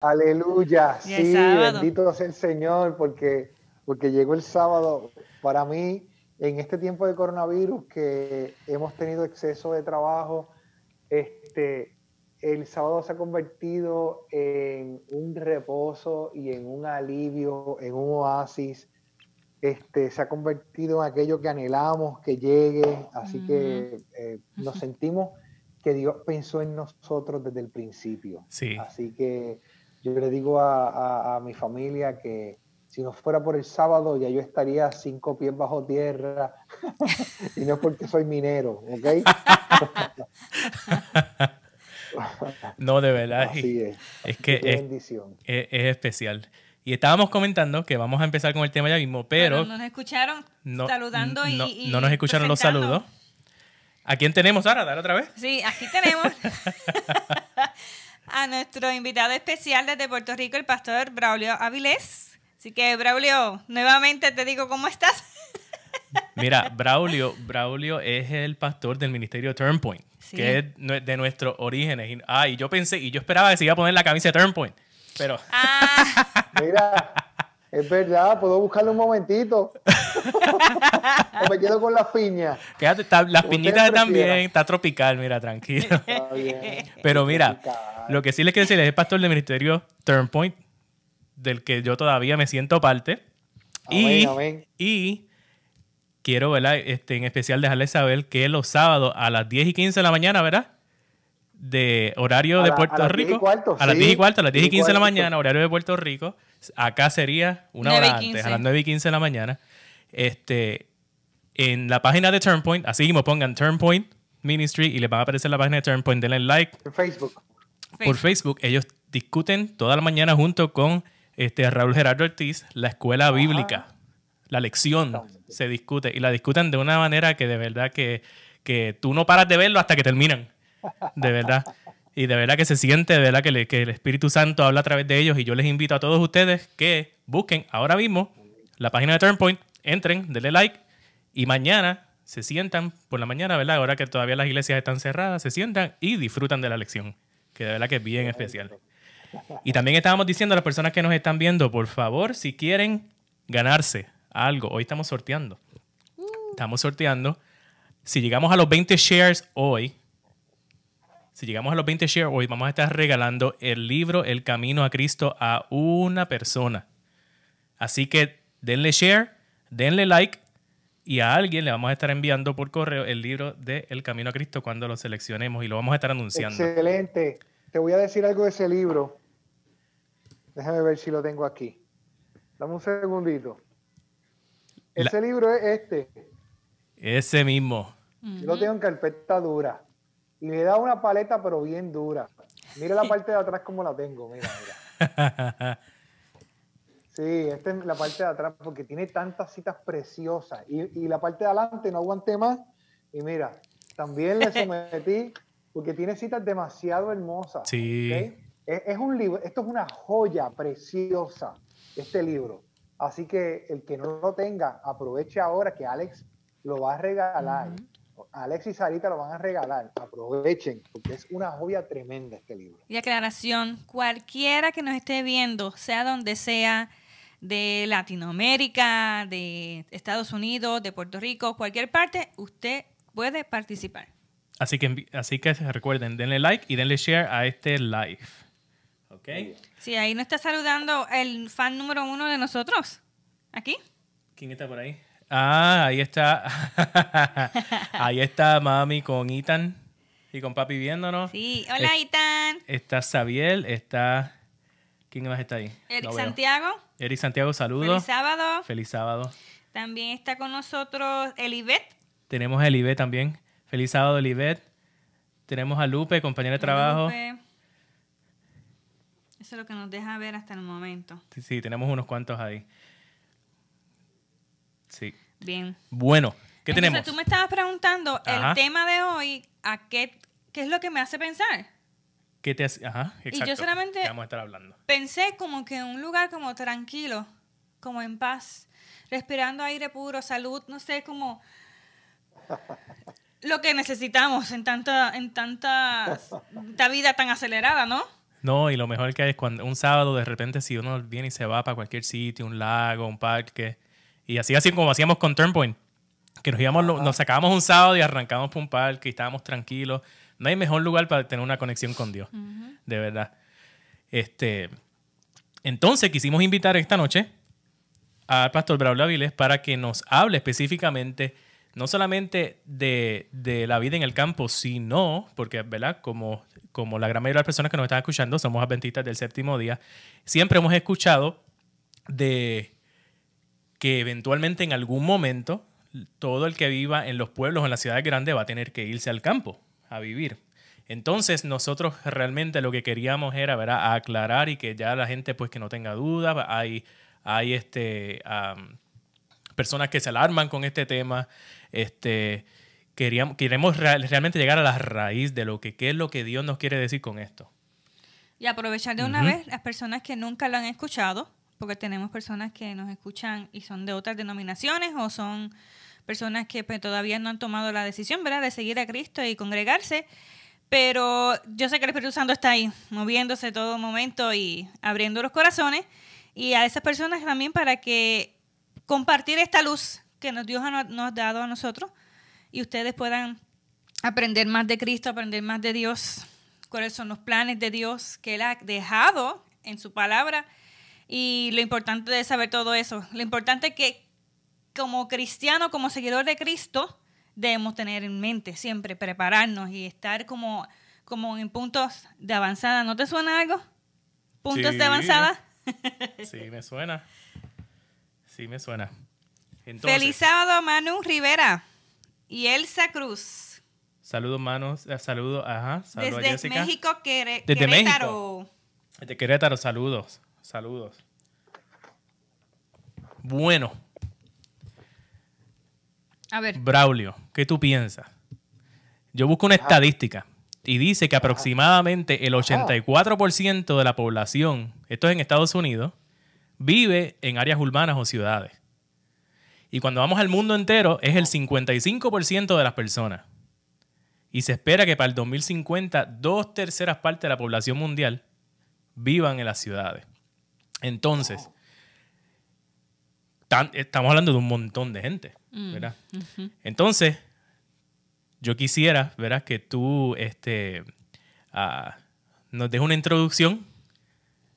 Aleluya, sí, bendito sea el Señor, porque, porque llegó el sábado. Para mí, en este tiempo de coronavirus, que hemos tenido exceso de trabajo, este, el sábado se ha convertido en un reposo y en un alivio, en un oasis. Este, se ha convertido en aquello que anhelamos que llegue, así que eh, nos sentimos que Dios pensó en nosotros desde el principio. Sí. Así que yo le digo a, mi familia que si no fuera por el sábado ya yo estaría cinco pies bajo tierra y no es porque soy minero, ¿ok? no, de verdad. es. que es, es, especial. Y estábamos comentando que vamos a empezar con el tema ya mismo, pero... nos escucharon saludando y, no, nos escucharon los saludos. ¿A quién tenemos ahora? Dale otra vez. Sí, aquí tenemos a nuestro invitado especial desde Puerto Rico, el pastor Braulio Avilés. Así que, Braulio, nuevamente te digo, ¿cómo estás? Mira, Braulio, Braulio es el pastor del ministerio Turnpoint, que es de nuestros orígenes. Ah, y yo pensé, y yo esperaba que se iba a poner la camisa de Turnpoint, pero... Ah. Mira, es verdad, puedo buscarlo un momentito. o me quedo con las piñas. Quédate, las piñitas están bien, está tropical, mira, tranquilo. Pero mira, lo que sí les quiero decir es el pastor del ministerio Turnpoint, del que yo todavía me siento parte. y, y quiero, ¿verdad? Este, en especial dejarles saber que los sábados a las 10 y 15 de la mañana, ¿verdad? De horario de Puerto Rico. a las 10 y cuarto, a las 10 y 15 de la mañana, horario de Puerto Rico Acá sería una hora antes, a las 9 y 15 de la mañana. Este, en la página de Turnpoint, así mismo pongan Turnpoint Ministry y les va a aparecer la página de Turnpoint, denle like. Por Facebook. Por Facebook, ellos discuten toda la mañana junto con este, Raúl Gerardo Ortiz la escuela bíblica. La lección se discute y la discuten de una manera que de verdad que, que tú no paras de verlo hasta que terminan. De verdad. Y de verdad que se siente, de verdad que, el Espíritu Santo habla a través de ellos. Y yo les invito a todos ustedes que busquen ahora mismo la página de Turnpoint, entren, denle like y mañana se sientan por la mañana, ¿verdad? Ahora que todavía las iglesias están cerradas, se sientan y disfrutan de la lección, que de verdad que es bien especial. Y también estábamos diciendo a las personas que nos están viendo, por favor, si quieren ganarse algo, hoy estamos sorteando. Estamos sorteando. Si llegamos a los 20 shares hoy, si llegamos a los 20 shares hoy, vamos a estar regalando el libro El Camino a Cristo a una persona. Así que denle share, denle like y a alguien le vamos a estar enviando por correo el libro de El Camino a Cristo cuando lo seleccionemos y lo vamos a estar anunciando. Excelente. Te voy a decir algo de ese libro. Déjame ver si lo tengo aquí. Dame un segundito. Ese libro es este. Ese mismo. Yo lo tengo en carpeta dura y le da una paleta, pero bien dura. Mira la parte de atrás como la tengo, mira, mira. Sí, esta es la parte de atrás porque tiene tantas citas preciosas. Y, la parte de adelante no aguanté más. Y mira, también le sometí porque tiene citas demasiado hermosas. Sí. Es, un libro, esto es una joya preciosa, este libro. Así que el que no lo tenga, aproveche ahora que Alex lo va a regalar. Alex y Sarita lo van a regalar. Aprovechen, porque es una joya tremenda este libro. Y aclaración, cualquiera que nos esté viendo, sea donde sea, de Latinoamérica, de Estados Unidos, de Puerto Rico, cualquier parte, usted puede participar. Así que, así que recuerden, denle like y denle share a este live. ¿Ok? Sí, ahí nos está saludando el fan número uno de nosotros. ¿Aquí? ¿Quién está por ahí? Ah, ahí está. ahí está mami con Ethan y con papi viéndonos. Sí, hola Ethan. Está Xavier, está. ¿Quién más está ahí? Eric Santiago. Eric Santiago, saludos. Feliz sábado. Feliz sábado. También está con nosotros Elivet. Tenemos a Elivet también. Feliz sábado, Elivet. Tenemos a Lupe, compañera de trabajo. Lupe. Eso es lo que nos deja ver hasta el momento. Sí, sí, tenemos unos cuantos ahí. Sí. Bien. Bueno, ¿qué tenemos? tú me estabas preguntando el tema de hoy, ¿a qué, qué es lo que me hace pensar? ¿Qué te hace? Ajá, exacto. Y yo solamente vamos a estar hablando. pensé como que en un lugar como tranquilo, como en paz, respirando aire puro, salud, no sé, como lo que necesitamos en tanta, en tanta, vida tan acelerada, ¿no? No, y lo mejor que hay es cuando un sábado de repente si uno viene y se va para cualquier sitio, un lago, un parque, y así así como hacíamos con Turnpoint, que nos íbamos, nos sacábamos un sábado y arrancábamos por un parque y estábamos tranquilos. No hay mejor lugar para tener una conexión con Dios, de verdad. Este, entonces quisimos invitar esta noche al pastor Braulio Aviles para que nos hable específicamente no solamente de, la vida en el campo, sino, porque, ¿verdad? Como, como la gran mayoría de las personas que nos están escuchando somos adventistas del séptimo día, siempre hemos escuchado de que eventualmente en algún momento todo el que viva en los pueblos o en las ciudades grandes va a tener que irse al campo a vivir. Entonces nosotros realmente lo que queríamos era ¿verdad? aclarar y que ya la gente pues que no tenga dudas, hay, hay este, personas que se alarman con este tema, este, queríamos, queremos realmente llegar a la raíz de lo que qué es lo que Dios nos quiere decir con esto. Y aprovechar de una vez las personas que nunca lo han escuchado, porque tenemos personas que nos escuchan y son de otras denominaciones o son personas que pues, todavía no han tomado la decisión, ¿verdad?, de seguir a Cristo y congregarse. Pero yo sé que el Espíritu Santo está ahí, moviéndose todo momento y abriendo los corazones. Y a esas personas también para que compartir esta luz que Dios nos ha dado a nosotros y ustedes puedan aprender más de Cristo, aprender más de Dios, cuáles son los planes de Dios que Él ha dejado en su palabra y lo importante de saber todo eso. Lo importante es que como cristiano, como seguidor de Cristo, debemos tener en mente siempre, prepararnos y estar como, como en puntos de avanzada. ¿No te suena algo? ¿Puntos de avanzada? sí, me suena. Sí, me suena. Feliz sábado, Manu Rivera y Elsa Cruz. Saludos, manos. Eh, saludos, ajá. Saludos Desde México, Desde Querétaro. México. Desde Querétaro, saludos. Saludos. Bueno, a ver. Braulio, ¿qué tú piensas? Yo busco una estadística y dice que aproximadamente el 84% de la población, esto es en Estados Unidos, vive en áreas urbanas o ciudades. Y cuando vamos al mundo entero, es el 55% de las personas. Y se espera que para el 2050, dos terceras partes de la población mundial vivan en las ciudades. Entonces, estamos hablando de un montón de gente. Mm, ¿verdad? Entonces, yo quisiera, ¿verdad? Que tú este, uh, nos des una introducción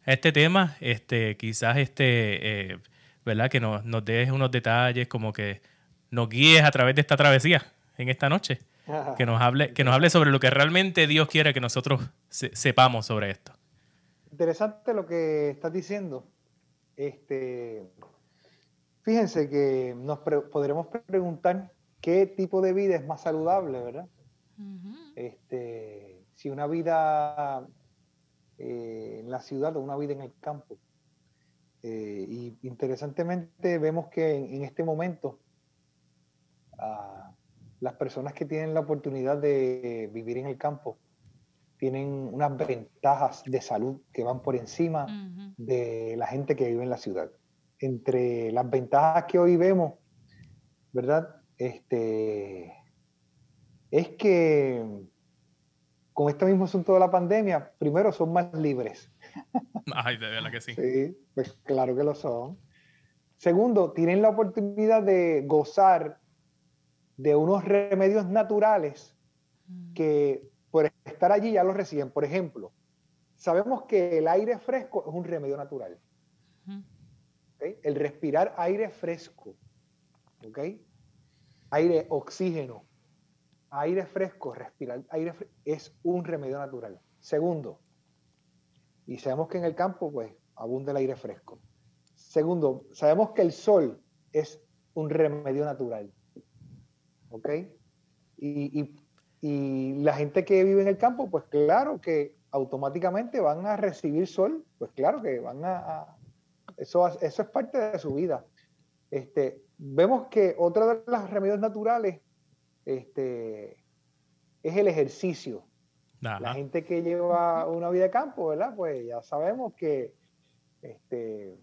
a este tema, este, quizás este, eh, ¿verdad? Que nos, nos des unos detalles, como que nos guíes a través de esta travesía en esta noche. Que nos, hable, que nos hable sobre lo que realmente Dios quiere que nosotros sepamos sobre esto. Interesante lo que estás diciendo. Este, Fíjense que nos podremos preguntar qué tipo de vida es más saludable, ¿verdad? este, si una vida eh, en la ciudad o una vida en el campo. Eh, y interesantemente vemos que en, este momento ah, las personas que tienen la oportunidad de vivir en el campo tienen unas ventajas de salud que van por encima de la gente que vive en la ciudad entre las ventajas que hoy vemos, ¿verdad? Este, es que con este mismo asunto de la pandemia, primero son más libres. Ay, de verdad que sí. Sí, pues claro que lo son. Segundo, tienen la oportunidad de gozar de unos remedios naturales mm. que estar allí ya los reciben. Por ejemplo, sabemos que el aire fresco es un remedio natural. El respirar aire fresco, Aire, oxígeno, aire fresco, respirar aire es un remedio natural. Segundo, y sabemos que en el campo, pues, abunda el aire fresco. Segundo, sabemos que el sol es un remedio natural. ¿Ok? Y, la gente que vive en el campo, pues claro que automáticamente van a recibir sol, pues claro que van a, eso, es parte de su vida. Este, vemos que otro de los remedios naturales este, es el ejercicio. La gente que lleva una vida de campo, ¿verdad? Pues ya sabemos que este,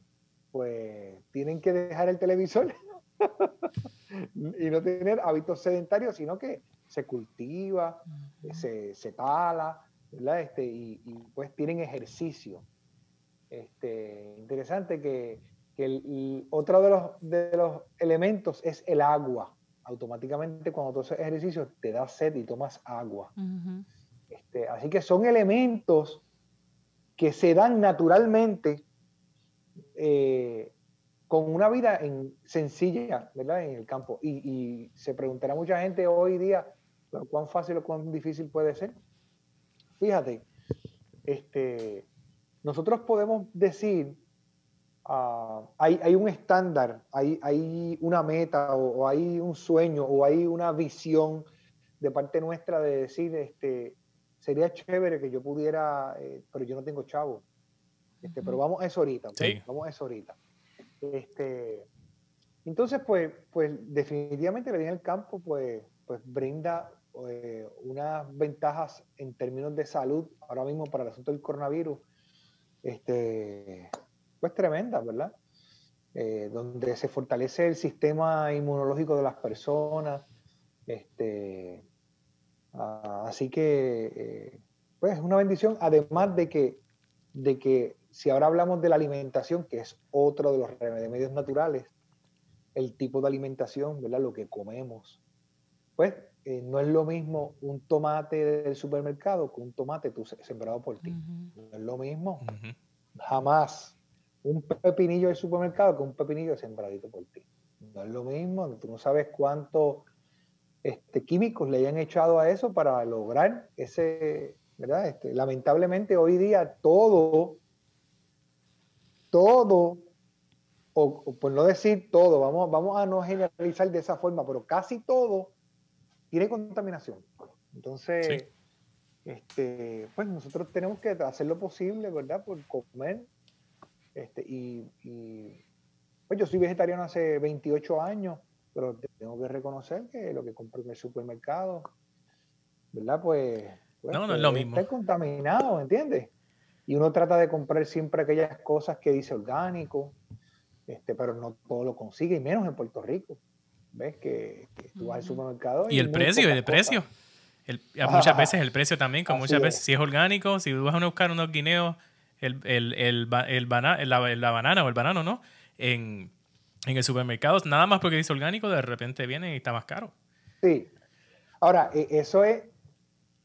pues tienen que dejar el televisor y no tener hábitos sedentarios, sino que se cultiva, se, se tala, ¿verdad? Este, y, pues tienen ejercicio. Este, interesante que, el, otro de los, de los elementos es el agua. Automáticamente cuando tú haces ejercicio te da sed y tomas agua. este, así que son elementos que se dan naturalmente eh, con una vida en, sencilla, ¿verdad? En el campo. Y, y, se preguntará mucha gente hoy día, ¿cuán fácil o cuán difícil puede ser? Fíjate, este, nosotros podemos decir, ah, hay, hay, un estándar, hay, hay una meta o, hay un sueño o hay una visión de parte nuestra de decir, este, sería chévere que yo pudiera, eh, pero yo no tengo chavo. Este, Pero vamos a eso ahorita, Vamos a eso ahorita. Este, entonces, pues, pues definitivamente la vida en el campo pues, pues brinda eh, unas ventajas en términos de salud ahora mismo para el asunto del coronavirus, este, pues tremenda, ¿verdad? Eh, donde se fortalece el sistema inmunológico de las personas. Este, así que, eh, pues es una bendición, además de que, de que si ahora hablamos de la alimentación, que es otro de los remedios naturales, el tipo de alimentación, ¿verdad? Lo que comemos, pues eh, no es lo mismo un tomate del supermercado que un tomate tú, sembrado por ti. No es lo mismo. Jamás. Un pepinillo del supermercado que un pepinillo sembradito por ti. No es lo mismo. Tú no sabes cuántos este, químicos le hayan echado a eso para lograr ese, ¿verdad? Este, lamentablemente hoy día todo todo, o, por no decir todo, vamos, vamos a no generalizar de esa forma, pero casi todo tiene contaminación. Entonces, este, pues nosotros tenemos que hacer lo posible, ¿verdad? Por comer. Este, y, pues yo soy vegetariano hace 28 años, pero tengo que reconocer que lo que compro en el supermercado, ¿verdad? Pues, pues no, no es lo mismo. Está contaminado, ¿entiendes? y uno trata de comprar siempre aquellas cosas que dice orgánico, este, pero no todo lo consigue, y menos en Puerto Rico. ¿Ves? Que, tú vas al supermercado. Y, el precio, y el precio. muchas veces el precio también, como muchas veces, si es orgánico, si tú vas a buscar unos guineos, el, el, el, el la, banana o el banano, ¿no? En, en el supermercado, nada más porque dice orgánico, de repente viene y está más caro. Sí. Ahora, e, eso es,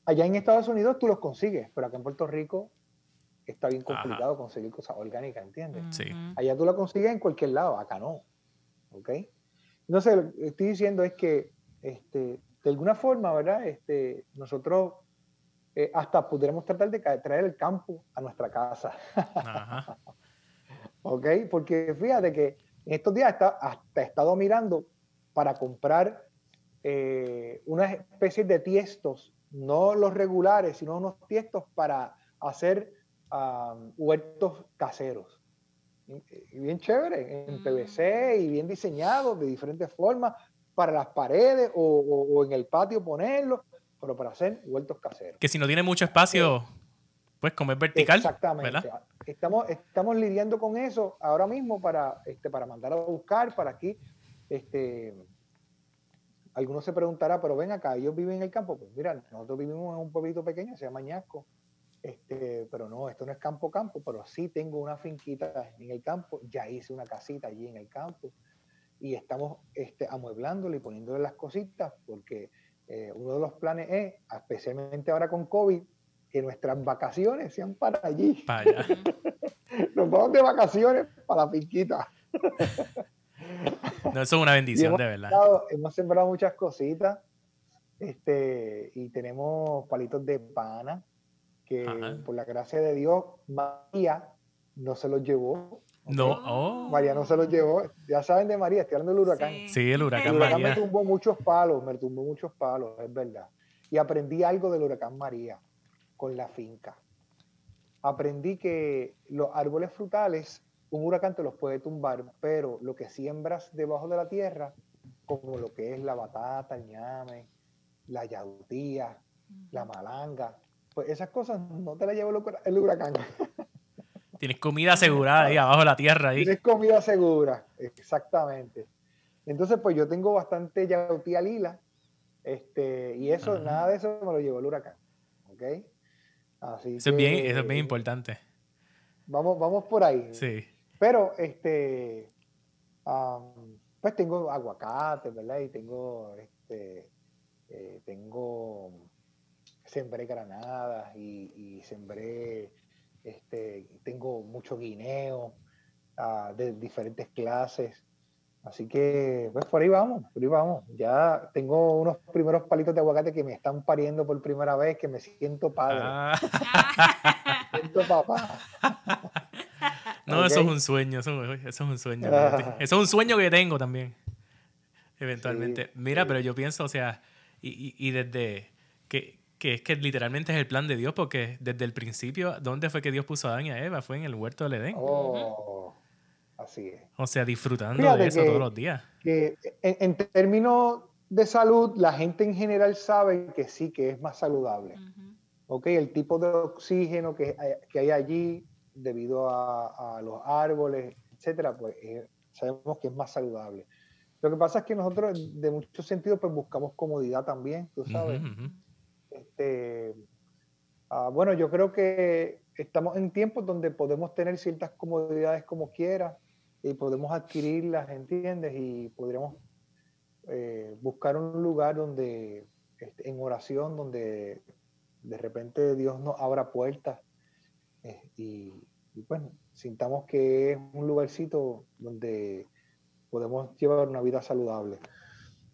allá en Estados Unidos tú los consigues, pero acá en Puerto Rico está bien complicado conseguir cosas orgánicas, ¿entiendes? Sí. Allá tú la consigues en cualquier lado, acá no. ¿Ok? Entonces, lo que estoy diciendo es que, este, de alguna forma, ¿verdad? Este, nosotros eh, hasta pudiéramos tratar de traer el campo a nuestra casa. Ajá. ¿Ok? Porque fíjate que en estos días hasta, hasta he estado mirando para comprar eh, unas especies de tiestos, no los regulares, sino unos tiestos para hacer huertos caseros. Bien chévere, en PVC y bien diseñados de diferentes formas para las paredes o, en el patio ponerlo, pero para hacer huertos caseros. Que si no tiene mucho espacio, pues comer vertical. Exactamente. Estamos, estamos lidiando con eso ahora mismo para, este, para mandar a buscar para aquí. Este, algunos se preguntará, pero ven acá, ellos viven en el campo. Pues mira, nosotros vivimos en un pueblito pequeño, se llama Ñasco, este, pero no, esto no es campo campo, pero sí tengo una finquita en el campo, ya hice una casita allí en el campo y estamos este, amueblándole y poniéndole las cositas porque eh, uno de los planes es, especialmente ahora con COVID, que nuestras vacaciones sean para allí. Nos vamos de vacaciones para la finquita. no, eso es una bendición, de verdad. hemos sembrado muchas cositas este, y tenemos palitos de pana que por la gracia de Dios, María no se los llevó. No, oh. María no se los llevó. Ya saben de María, estoy hablando del huracán. Sí, el huracán, el huracán me tumbó muchos palos, me tumbó muchos palos, es verdad. Y aprendí algo del huracán María con la finca. Aprendí que los árboles frutales, un huracán te los puede tumbar, pero lo que siembras debajo de la tierra, como lo que es la batata, el ñame, la yautía, la malanga, pues esas cosas no te las lleva el huracán. Tienes comida asegurada ahí abajo de la tierra. Ahí. Tienes comida segura, exactamente. Entonces, pues yo tengo bastante yautía lila, este, y eso, nada de eso me lo llevó el huracán. ¿Ok? Así Eso, es bien, eso es bien importante. Vamos, vamos por ahí. Sí. Pero, este, pues tengo aguacate, ¿verdad? Y tengo, este, eh, tengo, sembré granadas y, y sembré, este, tengo mucho guineo ah, de diferentes clases. Así que, pues por ahí vamos, por ahí vamos. Ya tengo unos primeros palitos de aguacate que me están pariendo por primera vez, que me siento padre, Ah, me siento papá. no, eso es un sueño, eso, eso es un sueño. Ah. Eso es un sueño que tengo también. Eventualmente. Sí, Mira, sí. pero yo pienso, o sea, y, y- y desde que, que es que literalmente es el plan de Dios, porque desde el principio, ¿dónde fue que Dios puso a Adán y a Eva? Fue en el huerto del Edén. Oh, así es. O sea, disfrutando Fíjate de eso que- todos los días. que en, en términos de salud, la gente en general sabe que sí, que es más saludable. ¿ok? El tipo de oxígeno que hay, que hay allí debido a, a los árboles, etcétera, pues eh, sabemos que es más saludable. Lo que pasa es que nosotros, de muchos sentidos, pues buscamos comodidad también, tú sabes. Ujú. Este, ah, bueno, yo creo que estamos en tiempos donde podemos tener ciertas comodidades como quiera y podemos adquirirlas, ¿entiendes? Y podríamos eh, buscar un lugar donde, este, en oración, donde de repente Dios nos abra puertas eh, y, y, bueno, sintamos que es un lugarcito donde podemos llevar una vida saludable.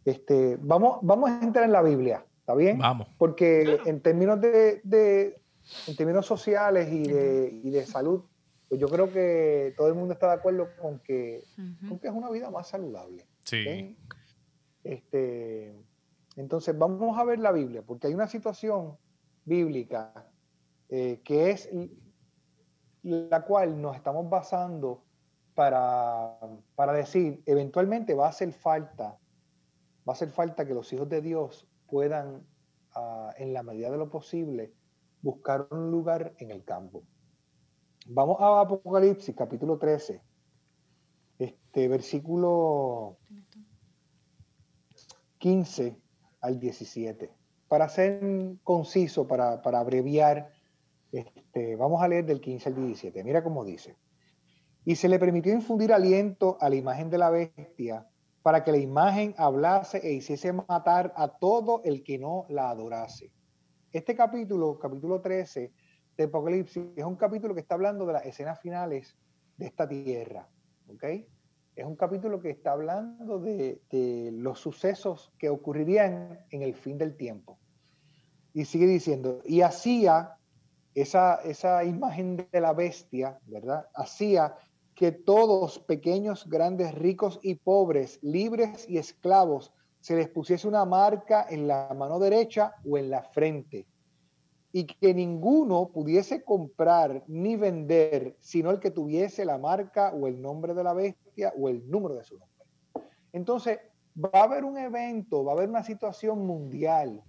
Este, vamos, vamos a entrar en la Biblia, ¿está bien? Vamos. Porque en términos de, de- en términos sociales y de, y de salud, pues yo creo que todo el mundo está de acuerdo con que, con que es una vida más saludable. Sí. Este, entonces vamos a ver la Biblia, porque hay una situación bíblica eh, que es la cual nos estamos basando para, para decir, eventualmente va a hacer falta, va a hacer falta que los hijos de Dios puedan, ah, en la medida de lo posible, buscar un lugar en el campo. Vamos a Apocalipsis, capítulo 13, este versículo 15 al 17. Para ser conciso, para, para abreviar, este, vamos a leer del 15 al 17. Mira cómo dice. Y se le permitió infundir aliento a la imagen de la bestia para que la imagen hablase e hiciese matar a todo el que no la adorase. Este capítulo, capítulo 13 de Apocalipsis, es un capítulo que está hablando de las escenas finales de esta tierra. ¿ok? Es un capítulo que está hablando de, de los sucesos que ocurrirían en el fin del tiempo. Y sigue diciendo, y hacía esa, esa imagen de la bestia, ¿verdad? Hacía que todos, pequeños, grandes, ricos y pobres, libres y esclavos, se les pusiese una marca en la mano derecha o en la frente, y que ninguno pudiese comprar ni vender, sino el que tuviese la marca o el nombre de la bestia o el número de su nombre. Entonces, va a haber un evento, va a haber una situación mundial.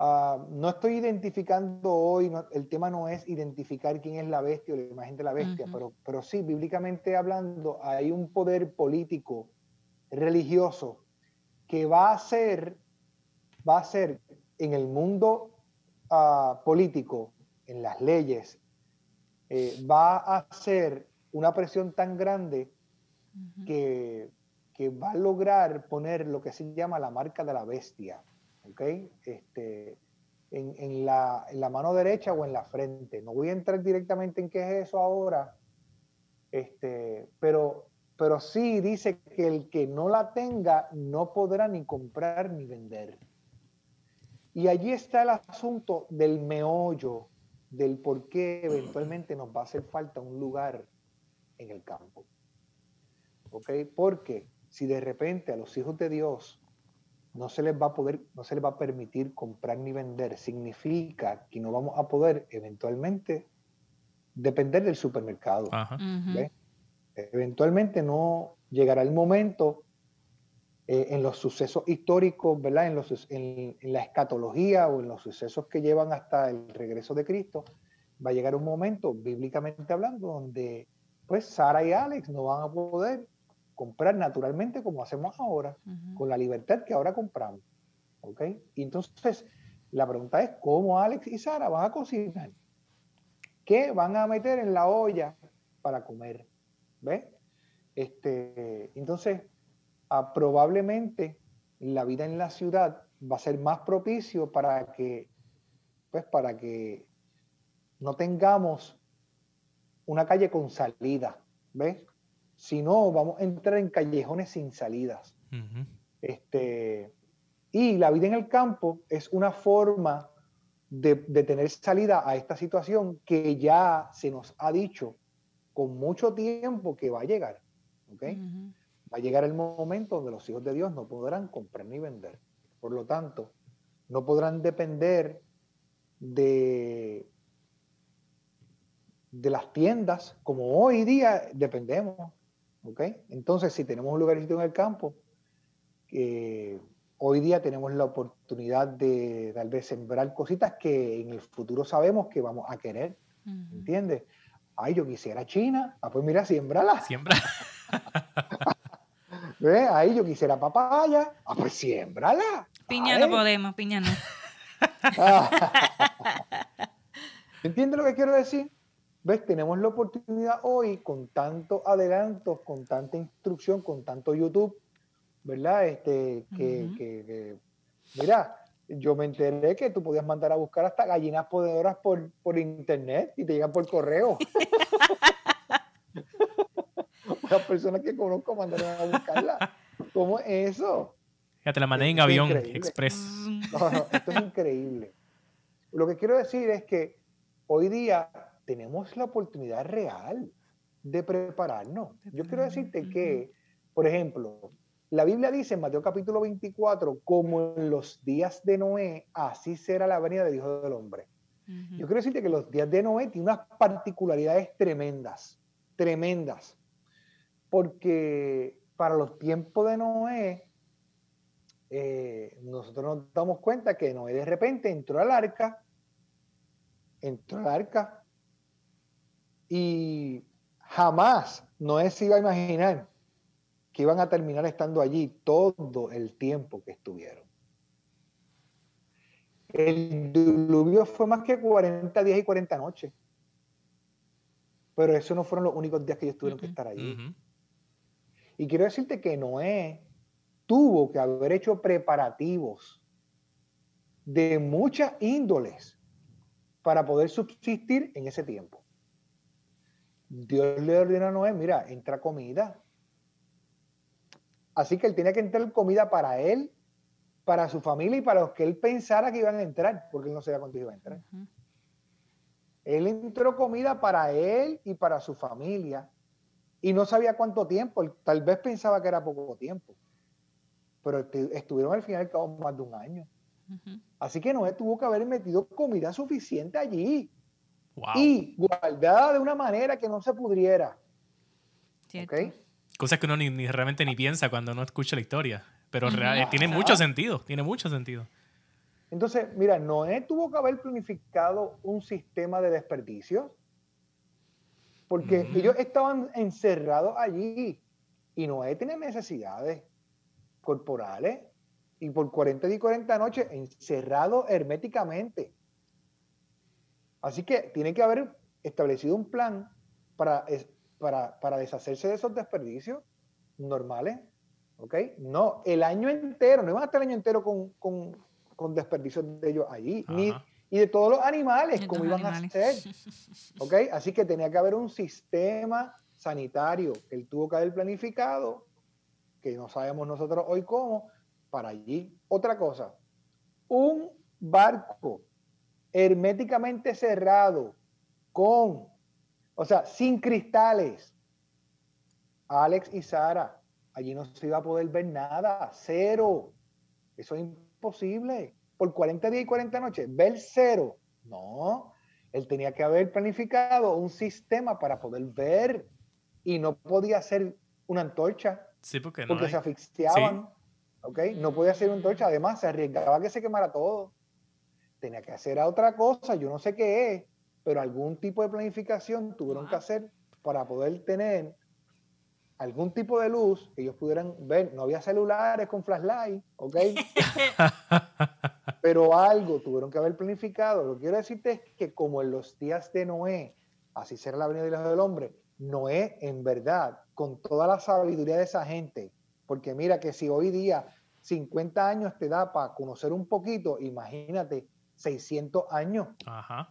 Ah, no estoy identificando hoy, no- el tema no es identificar quién es la bestia o la imagen de la bestia, pero, pero sí, bíblicamente hablando, hay un poder político, religioso, que va a ser, va a ser en el mundo ah, político, en las leyes, eh, va a ser una presión tan grande que, que va a lograr poner lo que se llama la marca de la bestia, ¿ok? Este, en, en la, en la mano derecha o en la frente. No voy a entrar directamente en qué es eso ahora, este, pero, pero sí dice que el que no la tenga no podrá ni comprar ni vender. Y allí está el asunto del meollo, del por qué eventualmente nos va a hacer falta un lugar en el campo. ¿ok? Porque si de repente a los hijos de Dios no se les va a poder, no se les va a permitir comprar ni vender, significa que no vamos a poder eventualmente depender del supermercado. Eventualmente no llegará el momento eh, en los sucesos históricos, ¿verdad? En, los, en, en la escatología o en los sucesos que llevan hasta el regreso de Cristo, va a llegar un momento, bíblicamente hablando, donde pues Sara y Alex no van a poder comprar naturalmente como hacemos ahora, con la libertad que ahora compramos. ¿Ok? Y entonces, La pregunta es, ¿cómo Alex y Sara van a cocinar? ¿Qué van a meter en la olla para comer? ¿Ves? Este, entonces, ah, probablemente la vida en la ciudad va a ser más propicio para que, pues, para que no tengamos una calle con salida, ¿ves? Si no, vamos a entrar en callejones sin salidas. este, y la vida en el campo es una forma de, tener salida a esta situación que ya se nos ha dicho con mucho tiempo que va a llegar. Va a llegar el momento donde los hijos de Dios no podrán comprar ni vender. Por lo tanto, no podrán depender de, de las tiendas como hoy día dependemos. Entonces, si tenemos un lugarcito en el campo, que hoy día tenemos la oportunidad de tal vez sembrar cositas que en el futuro sabemos que vamos a querer. ¿Entiendes? Ay, yo quisiera China. Ah, pues mira, siémbrala. Siembra. ¿Ves? Ahí yo quisiera papaya. Ah, pues siémbrala. Piña no podemos, piña no. ¿Entiendes lo que quiero decir? ¿Ves? Tenemos la oportunidad hoy con tanto adelanto, con tanta instrucción, con tanto YouTube, ¿verdad? Este, que, mira, yo me enteré que tú podías mandar a buscar hasta gallinas podedoras por, por internet y te llegan por correo. Las personas que conozco mandaron a buscarla. ¿Cómo es eso? Ya te la mandé en avión express. esto es increíble. Lo que quiero decir es que hoy día tenemos la oportunidad real de prepararnos. Yo quiero decirte que, por ejemplo, la Biblia dice en Mateo capítulo 24, como en los días de Noé, así será la venida del Hijo del Hombre. Yo quiero decirte que los días de Noé tienen unas particularidades tremendas, tremendas, porque para los tiempos de Noé, eh, nosotros nos damos cuenta que Noé de repente entró al arca, entró al arca, y jamás Noé se iba a imaginar que iban a terminar estando allí todo el tiempo que estuvieron. El diluvio fue más que 40 días y 40 noches. Pero esos no fueron los únicos días que ellos tuvieron que estar allí. Y quiero decirte que Noé tuvo que haber hecho preparativos de muchas índoles para poder subsistir en ese tiempo. Dios le ordenó a Noé, mira, entra comida. Así que él tenía que entrar comida para él, para su familia y para los que él pensara que iban a entrar, porque él no sabía cuánto iba a entrar. Él entró comida para él y para su familia y no sabía cuánto tiempo, tal vez pensaba que era poco tiempo, pero estuvieron al final cabo más de un año. Así que Noé tuvo que haber metido comida suficiente allí y guardada de una manera que no se pudriera. ¿Okay? Cosas que uno ni, realmente ni piensa cuando no escucha la historia. Pero tiene mucho sentido, tiene mucho sentido. Entonces, mira, Noé tuvo que haber planificado un sistema de desperdicio porque ellos estaban encerrados allí y Noé tiene necesidades corporales y por 40 y 40 noches encerrado herméticamente. Así que tiene que haber establecido un plan para, para, deshacerse de esos desperdicios normales. ¿Ok? No, el año entero, no iban a estar el año entero con, con, desperdicios de ellos allí, ni, y de todos los animales, como iban a hacer. ¿Ok? Así que tenía que haber un sistema sanitario que él tuvo que haber planificado, que no sabemos nosotros hoy cómo, para allí. Otra cosa, un barco herméticamente cerrado, con, o sea, sin cristales. Alex y Sara, allí no se iba a poder ver nada, cero. Eso es imposible. Por 40 días y 40 noches, ver cero. No, él tenía que haber planificado un sistema para poder ver y no podía ser una antorcha. Sí, porque, no porque se asfixiaban. No podía ser una antorcha. Además, se arriesgaba que se quemara todo tenía que hacer otra cosa, yo no sé qué es, pero algún tipo de planificación tuvieron que hacer para poder tener algún tipo de luz que ellos pudieran ver. No había celulares con flashlight, ¿ok? pero algo tuvieron que haber planificado. Lo que quiero decirte es que como en los días de Noé, así será la venida del hombre, Noé en verdad, con toda la sabiduría de esa gente, porque mira que si hoy día 50 años te da para conocer un poquito, imagínate 600 años,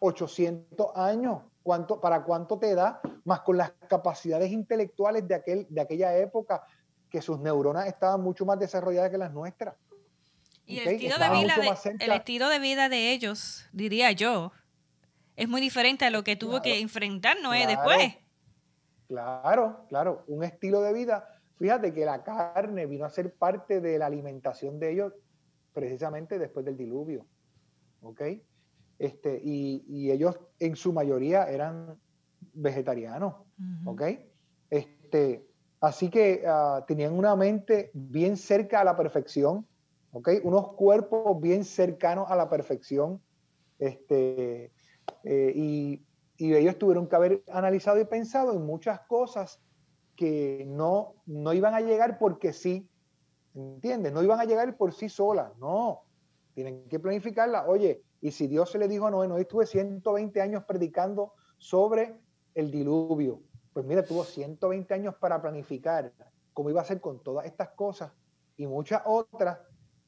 800 años, ¿cuánto, ¿para cuánto te da? Más con las capacidades intelectuales de, aquel, de aquella época, que sus neuronas estaban mucho más desarrolladas que las nuestras. Y el, estilo de vida de, el estilo de vida de ellos, diría yo, es muy diferente a lo que tuvo que enfrentar Noé después. Claro, claro, un estilo de vida. Fíjate que la carne vino a ser parte de la alimentación de ellos precisamente después del diluvio. ¿Ok? Este, y, ellos en su mayoría eran vegetarianos. ¿Ok? Este, así que ah, tenían una mente bien cerca a la perfección. ¿Ok? Unos cuerpos bien cercanos a la perfección. Este, eh, y y ellos tuvieron que haber analizado y pensado en muchas cosas que no, no iban a llegar porque sí, ¿entiendes? No iban a llegar por sí solas, no, tienen que planificarla. Oye, y si Dios se le dijo a Noé, Noé estuve 120 años predicando sobre el diluvio, pues mira, tuvo 120 años para planificar cómo iba a ser con todas estas cosas y muchas otras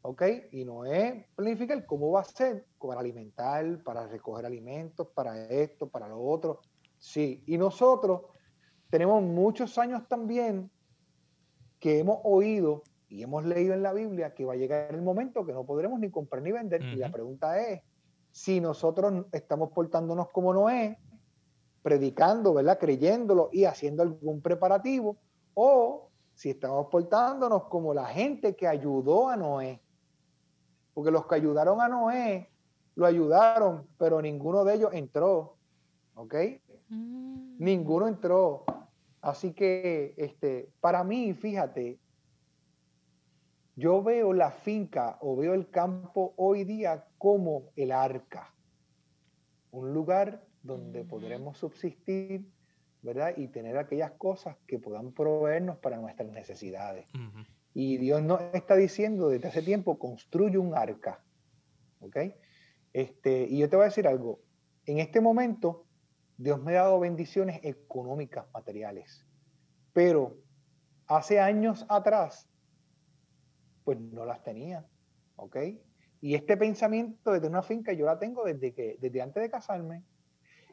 ¿ok? Y no es planificar cómo va a ser para alimentar, para recoger alimentos, para esto, para lo otro. Sí, y nosotros tenemos muchos años también que hemos oído y hemos leído en la Biblia que va a llegar el momento que no podremos ni comprar ni vender. Y la pregunta es, si nosotros estamos portándonos como Noé, predicando, ¿verdad? Creyéndolo y haciendo algún preparativo, o si estamos portándonos como la gente que ayudó a Noé, porque los que ayudaron a Noé lo ayudaron, pero ninguno de ellos entró. ¿Ok? Mm. Ninguno entró. Así que, este, para mí, fíjate, yo veo la finca o veo el campo hoy día como el arca, un lugar donde podremos subsistir, ¿verdad? Y tener aquellas cosas que puedan proveernos para nuestras necesidades. Y Dios nos está diciendo desde hace tiempo, construye un arca. ¿Ok? Este, y yo te voy a decir algo. En este momento, Dios me ha dado bendiciones económicas, materiales. Pero hace años atrás, pues no las tenía. ¿Ok? Y este pensamiento desde una finca yo la tengo desde, que, desde antes de casarme.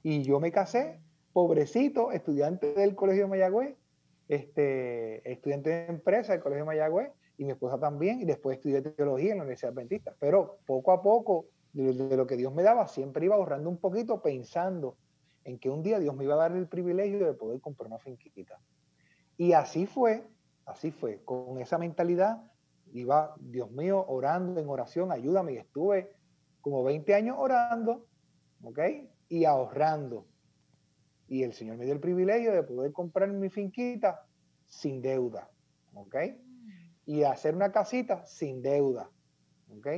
Y yo me casé, pobrecito, estudiante del Colegio de Mayagüez, este, estudiante de empresa del Colegio de Mayagüez y mi esposa también, y después estudié teología en la Universidad Adventista. Pero poco a poco, de, lo que Dios me daba, siempre iba ahorrando un poquito pensando en que un día Dios me iba a dar el privilegio de poder comprar una finquita. Y así fue, así fue, con esa mentalidad, iba, Dios mío, orando en oración, ayúdame, y estuve como 20 años orando, ¿ok? Y ahorrando y el Señor me dio el privilegio de poder comprar mi finquita sin deuda, ¿ok? Mm. Y hacer una casita sin deuda, ¿ok?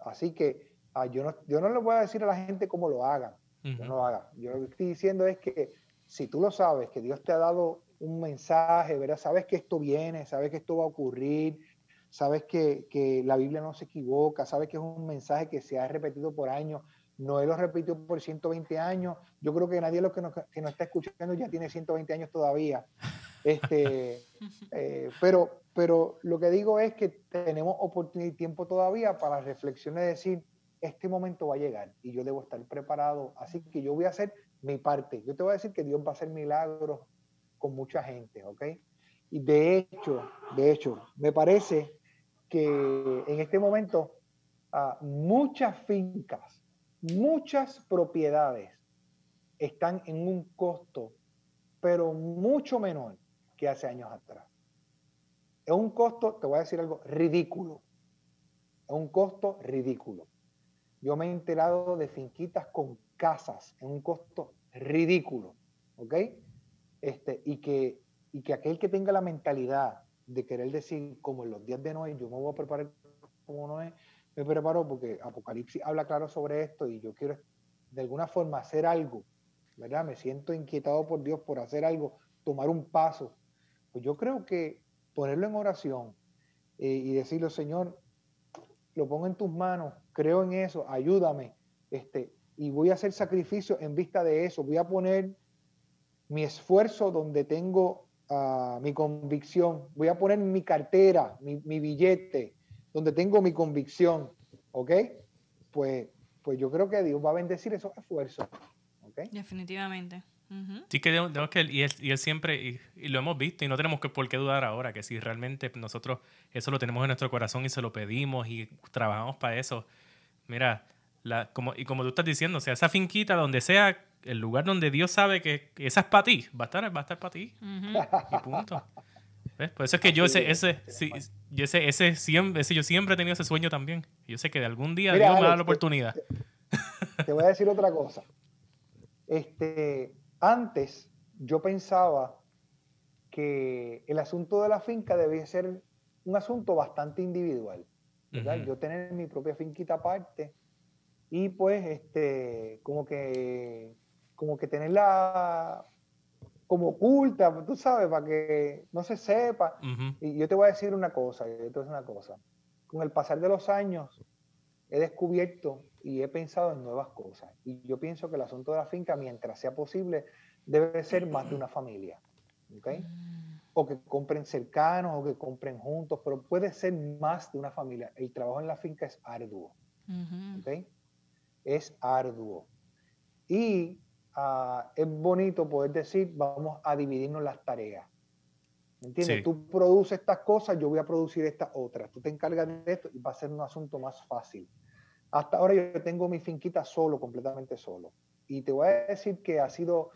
Así que ah, yo, no, yo no le voy a decir a la gente cómo lo hagan, yo no lo haga. Yo lo que estoy diciendo es que si tú lo sabes, que Dios te ha dado un mensaje, ¿verdad? Sabes que esto viene, sabes que esto va a ocurrir, sabes que, que la Biblia no se equivoca, sabes que es un mensaje que se ha repetido por años, Noé lo repitió por 120 años. Yo creo que nadie de los que nos, que nos está escuchando ya tiene 120 años todavía. Este, eh, pero, pero lo que digo es que tenemos oportunidad y tiempo todavía para reflexionar y decir, este momento va a llegar y yo debo estar preparado. Así que yo voy a hacer mi parte. Yo te voy a decir que Dios va a hacer milagros con mucha gente, ¿ok? Y de hecho, de hecho, me parece que en este momento ah, muchas fincas muchas propiedades están en un costo, pero mucho menor que hace años atrás. Es un costo, te voy a decir algo, ridículo. Es un costo ridículo. Yo me he enterado de finquitas con casas en un costo ridículo, ¿ok? Este, y, que, y que aquel que tenga la mentalidad de querer decir, como en los días de Noé, yo me voy a preparar como Noé, me preparo porque Apocalipsis habla claro sobre esto y yo quiero de alguna forma hacer algo, ¿verdad? Me siento inquietado por Dios por hacer algo, tomar un paso. Pues yo creo que ponerlo en oración eh, y decirle, Señor, lo pongo en tus manos, creo en eso, ayúdame, este, y voy a hacer sacrificio en vista de eso, voy a poner mi esfuerzo donde tengo ah, mi convicción, voy a poner mi cartera, mi, mi, billete, donde tengo mi convicción, ¿ok? Pues, pues yo creo que Dios va a bendecir esos esfuerzos, ¿ok? Definitivamente. Sí, que tenemos que, y él, y él siempre, y, y, lo hemos visto, y no tenemos que, por qué dudar ahora, que si realmente nosotros eso lo tenemos en nuestro corazón y se lo pedimos y trabajamos para eso, mira, la, como, y como tú estás diciendo, o sea, esa finquita donde sea, el lugar donde Dios sabe que esa es para ti, va a estar, va a estar para ti. Y punto. ¿Ves? Por eso es que yo ese, ese, sí, yo ese, ese, siempre, ese, yo siempre he tenido ese sueño también. Yo sé que de algún día Mira, Dios me da la oportunidad. Te, te voy a decir otra cosa. Este, antes yo pensaba que el asunto de la finca debía ser un asunto bastante individual. ¿verdad? Uh -huh. Yo tener mi propia finquita aparte y pues este como que como que tenerla como oculta, tú sabes, para que no se sepa. Uh -huh. Y yo te voy a decir una cosa, yo te voy a decir una cosa. Con el pasar de los años he descubierto y he pensado en nuevas cosas. Y yo pienso que el asunto de la finca, mientras sea posible, debe ser más de una familia. ¿okay? O que compren cercanos o que compren juntos, pero puede ser más de una familia. El trabajo en la finca es arduo. Uh -huh. ¿okay? Es arduo. Y uh, es bonito poder decir, vamos a dividirnos las tareas. ¿Me entiendes? Sí. Tú produces estas cosas, yo voy a producir estas otras. Tú te encargas de esto y va a ser un asunto más fácil. Hasta ahora yo tengo mi finquita solo, completamente solo. Y te voy a decir que ha sido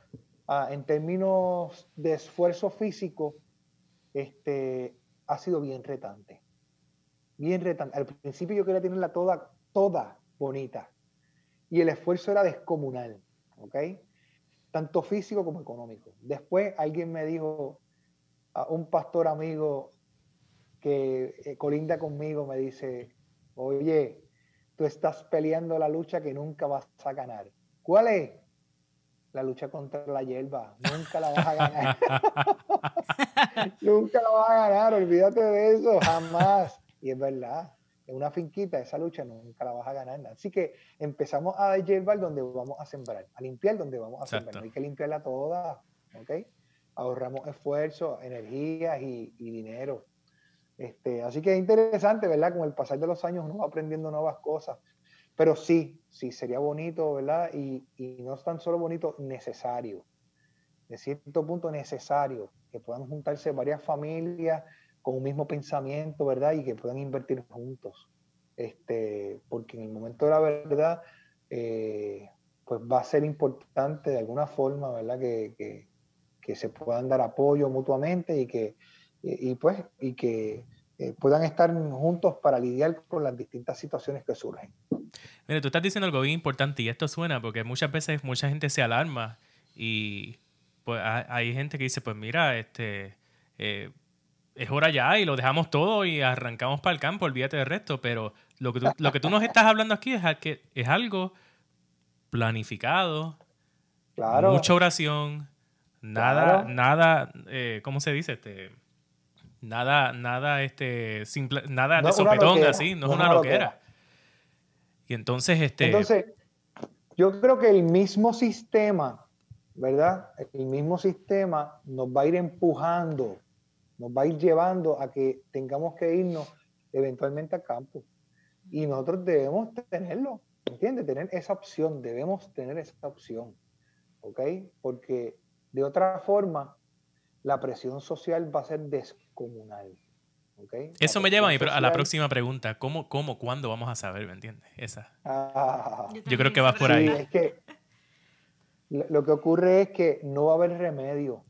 Uh, en términos de esfuerzo físico, este, ha sido bien retante. Bien retante. Al principio yo quería tenerla toda, toda bonita. Y el esfuerzo era descomunal, ¿ok? Tanto físico como económico. Después alguien me dijo, uh, un pastor amigo que eh, colinda conmigo me dice, oye, tú estás peleando la lucha que nunca vas a ganar. ¿Cuál es? la lucha contra la hierba. Nunca la vas a ganar. Nunca la vas a ganar, olvídate de eso, jamás. Y es verdad, en una finquita esa lucha nunca la vas a ganar. Así que empezamos a hierbar donde vamos a sembrar, a limpiar donde vamos a Exacto. sembrar. No hay que limpiarla toda, ¿ok? Ahorramos esfuerzo, energías y, y dinero. Este, así que es interesante, ¿verdad? Con el pasar de los años uno va aprendiendo nuevas cosas. Pero sí, sí, sería bonito, ¿verdad? Y, y, no es tan solo bonito, necesario. De cierto punto necesario, que puedan juntarse varias familias con un mismo pensamiento, ¿verdad? Y que puedan invertir juntos. Este, porque en el momento de la verdad, eh, pues va a ser importante de alguna forma, ¿verdad? Que, que, que se puedan dar apoyo mutuamente y que, y, y pues, y que eh, puedan estar juntos para lidiar con las distintas situaciones que surgen. Mire, tú estás diciendo algo bien importante y esto suena porque muchas veces mucha gente se alarma y pues hay gente que dice, pues mira, este eh, es hora ya y lo dejamos todo y arrancamos para el campo, olvídate del resto, pero lo que tú, lo que tú nos estás hablando aquí es, que es algo planificado, claro. mucha oración, nada, claro. nada, eh, ¿cómo se dice? Este, nada, nada, este, simple, nada no de sopetón así, no, no, es una, loquera. loquera. Y entonces, este. Entonces, yo creo que el mismo sistema, ¿verdad? El mismo sistema nos va a ir empujando, nos va a ir llevando a que tengamos que irnos eventualmente al campo. Y nosotros debemos tenerlo, ¿entiendes? Tener esa opción, debemos tener esa opción, ¿ok? Porque de otra forma, la presión social va a ser descomunal. ¿okay? Eso me lleva a, social... a, la próxima pregunta. ¿Cómo, cómo, cuándo vamos a saber, me entiendes? Esa. Ah, yo creo que vas por ahí. Es que lo que ocurre es que no va a haber remedio.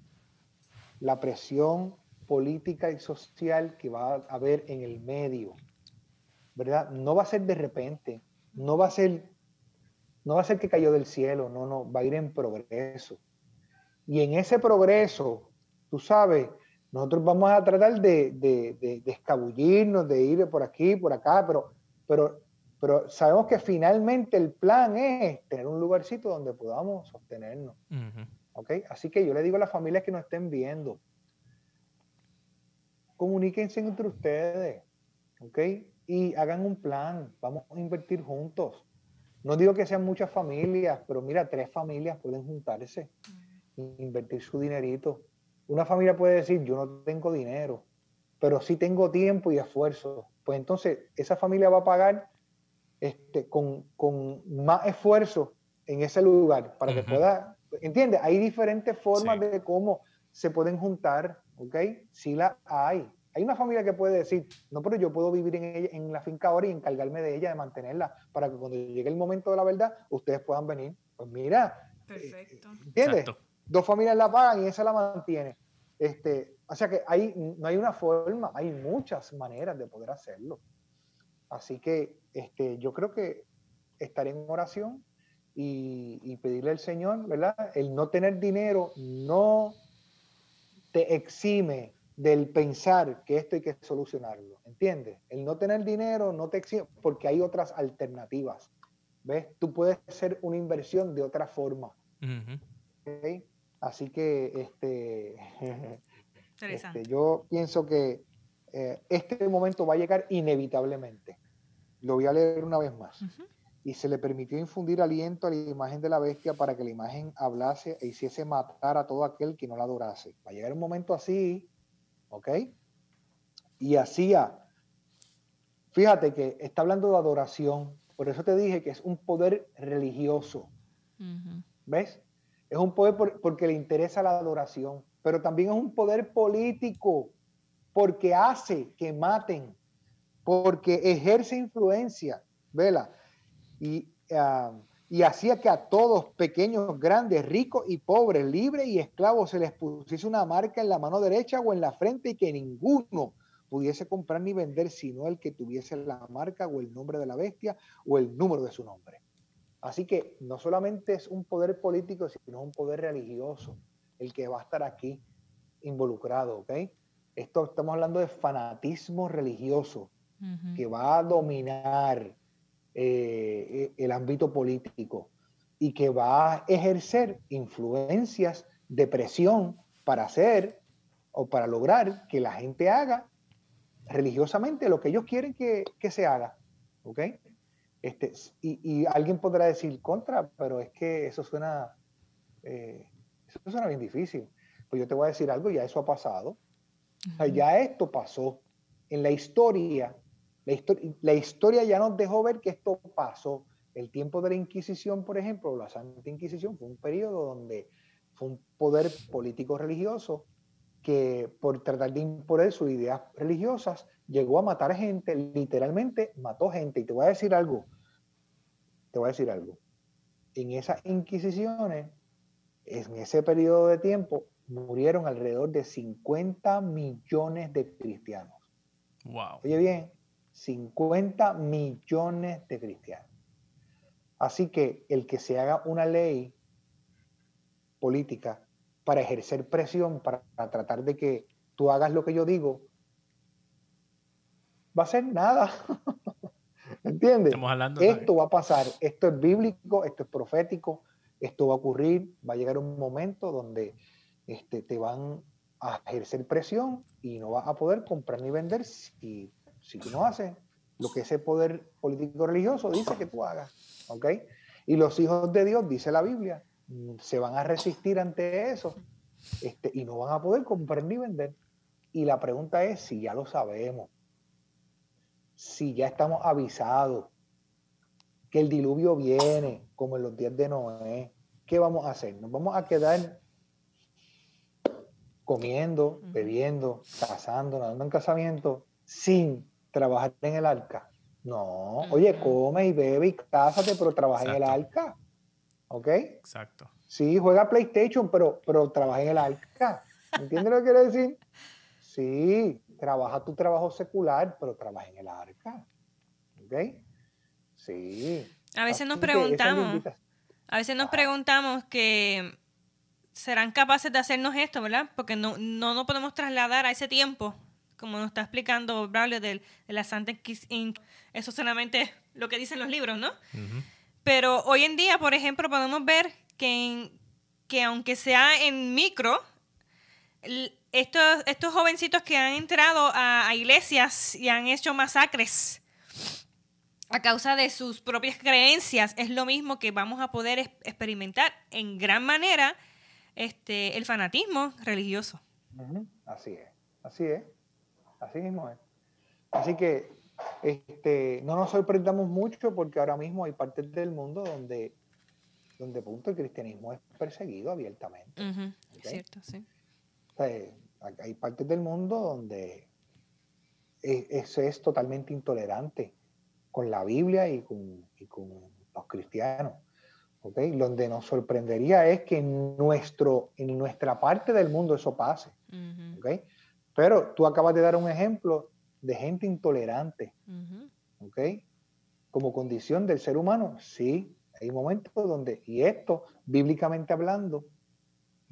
La presión política y social que va a haber en el medio, ¿verdad? No va a ser de repente, no va a ser, no va a ser que cayó del cielo, no, no, va a ir en progreso. Y en ese progreso, tú sabes, nosotros vamos a tratar de, de, de, de, escabullirnos, de ir por aquí, por acá, pero, pero, pero sabemos que finalmente el plan es tener un lugarcito donde podamos sostenernos. Uh -huh. ¿okay? Así que yo le digo a las familias que nos estén viendo, comuníquense entre ustedes, ¿ok? y hagan un plan, vamos a invertir juntos. No digo que sean muchas familias, pero mira, tres familias pueden juntarse e invertir su dinerito. Una familia puede decir, yo no tengo dinero, pero sí tengo tiempo y esfuerzo. Pues entonces esa familia va a pagar este, con, con más esfuerzo en ese lugar para que pueda, ¿entiendes? Hay diferentes formas de cómo se pueden juntar, ¿ok? Sí la hay. Hay una familia que puede decir, no, pero yo puedo vivir en, en la finca ahora y encargarme de ella, de mantenerla, para que cuando llegue el momento de la verdad, ustedes puedan venir. Pues mira, Perfecto. ¿entiendes? Dos familias la pagan y esa la mantiene. Este, o sea que hay, no hay una forma, hay muchas maneras de poder hacerlo. Así que este, yo creo que estar en oración y, pedirle al Señor, ¿verdad? El no tener dinero no te exime del pensar que esto hay que solucionarlo, ¿entiendes? El no tener dinero no te exime porque hay otras alternativas, ¿ves? Tú puedes hacer una inversión de otra forma. Así que este, este, yo pienso que eh, este momento va a llegar inevitablemente. Lo voy a leer una vez más. Y se le permitió infundir aliento a la imagen de la bestia para que la imagen hablase e hiciese matar a todo aquel que no la adorase. Va a llegar un momento así, ¿ok? Y hacía, fíjate que está hablando de adoración, por eso te dije que es un poder religioso. ¿Ves? Es un poder porque le interesa la adoración, pero también es un poder político porque hace que maten, porque ejerce influencia, ¿vela? Y, ah, y hacía que a todos, pequeños, grandes, ricos y pobres, libres y esclavos, se les pusiese una marca en la mano derecha o en la frente y que ninguno pudiese comprar ni vender sino el que tuviese la marca o el nombre de la bestia o el número de su nombre. Así que no solamente es un poder político, sino un poder religioso el que va a estar aquí involucrado, ¿ok? Esto estamos hablando de fanatismo religioso que va a dominar eh, el ámbito político y que va a ejercer influencias de presión para hacer o para lograr que la gente haga religiosamente lo que ellos quieren que, que se haga, ¿ok? Este, y, alguien podrá decir contra, pero es que eso suena, eh, eso suena bien difícil. Pues yo te voy a decir algo, ya eso ha pasado. ya esto pasó. En la historia, la, la historia ya nos dejó ver que esto pasó. El tiempo de la Inquisición, por ejemplo, la Santa Inquisición fue un periodo donde fue un poder político religioso que por tratar de imponer sus ideas religiosas llegó a matar gente, literalmente mató gente. Y te voy a decir algo, te voy a decir algo. En esas inquisiciones, en ese periodo de tiempo, murieron alrededor de 50 millones de cristianos. Wow. Oye bien, 50 millones de cristianos. Así que el que se haga una ley política para ejercer presión, para, tratar de que tú hagas lo que yo digo, va a ser nada. ¿Entiendes? esto va a pasar, esto es bíblico, esto es profético, esto va a ocurrir, va a llegar un momento donde este, te van a ejercer presión y no vas a poder comprar ni vender si, si tú no haces lo que ese poder político religioso dice que tú hagas. ¿Ok? Y los hijos de Dios, dice la Biblia, se van a resistir ante eso este, y no van a poder comprar ni vender. Y la pregunta es si ya lo sabemos si ya estamos avisados que el diluvio viene, como en los días de Noé, ¿qué vamos a hacer? ¿Nos vamos a quedar comiendo, bebiendo, casándonos, dando en casamiento, sin trabajar en el arca? No, oye, come y bebe y cásate, pero trabaja en el arca. ¿Ok? Exacto. Sí, juega PlayStation, pero, pero trabaja en el arca. ¿Entiendes lo que quiero decir? Sí, trabaja tu trabajo secular, pero trabaja en el arca. ¿Ok? Sí. A veces nos preguntamos, a veces nos preguntamos que serán capaces de hacernos esto, ¿verdad? Porque no, no nos podemos trasladar a ese tiempo, como nos está explicando Braulio de, la Santa Inquisición. Eso solamente lo que dicen los libros, ¿no? Pero hoy en día, por ejemplo, podemos ver que, que aunque sea en micro, estos, estos jovencitos que han entrado a, iglesias y han hecho masacres a causa de sus propias creencias, es lo mismo que vamos a poder experimentar en gran manera este, el fanatismo religioso. Así es, así es, así mismo es. Así que este, no nos sorprendamos mucho porque ahora mismo hay partes del mundo donde, donde punto el cristianismo es perseguido abiertamente. Cierto, sí. hay partes del mundo donde eso es totalmente intolerante con la Biblia y con, los cristianos. ¿okay? Donde nos sorprendería es que en, nuestro, en nuestra parte del mundo eso pase. ¿okay? Pero tú acabas de dar un ejemplo de gente intolerante. Como condición del ser humano, sí, hay momentos donde, y esto, bíblicamente hablando,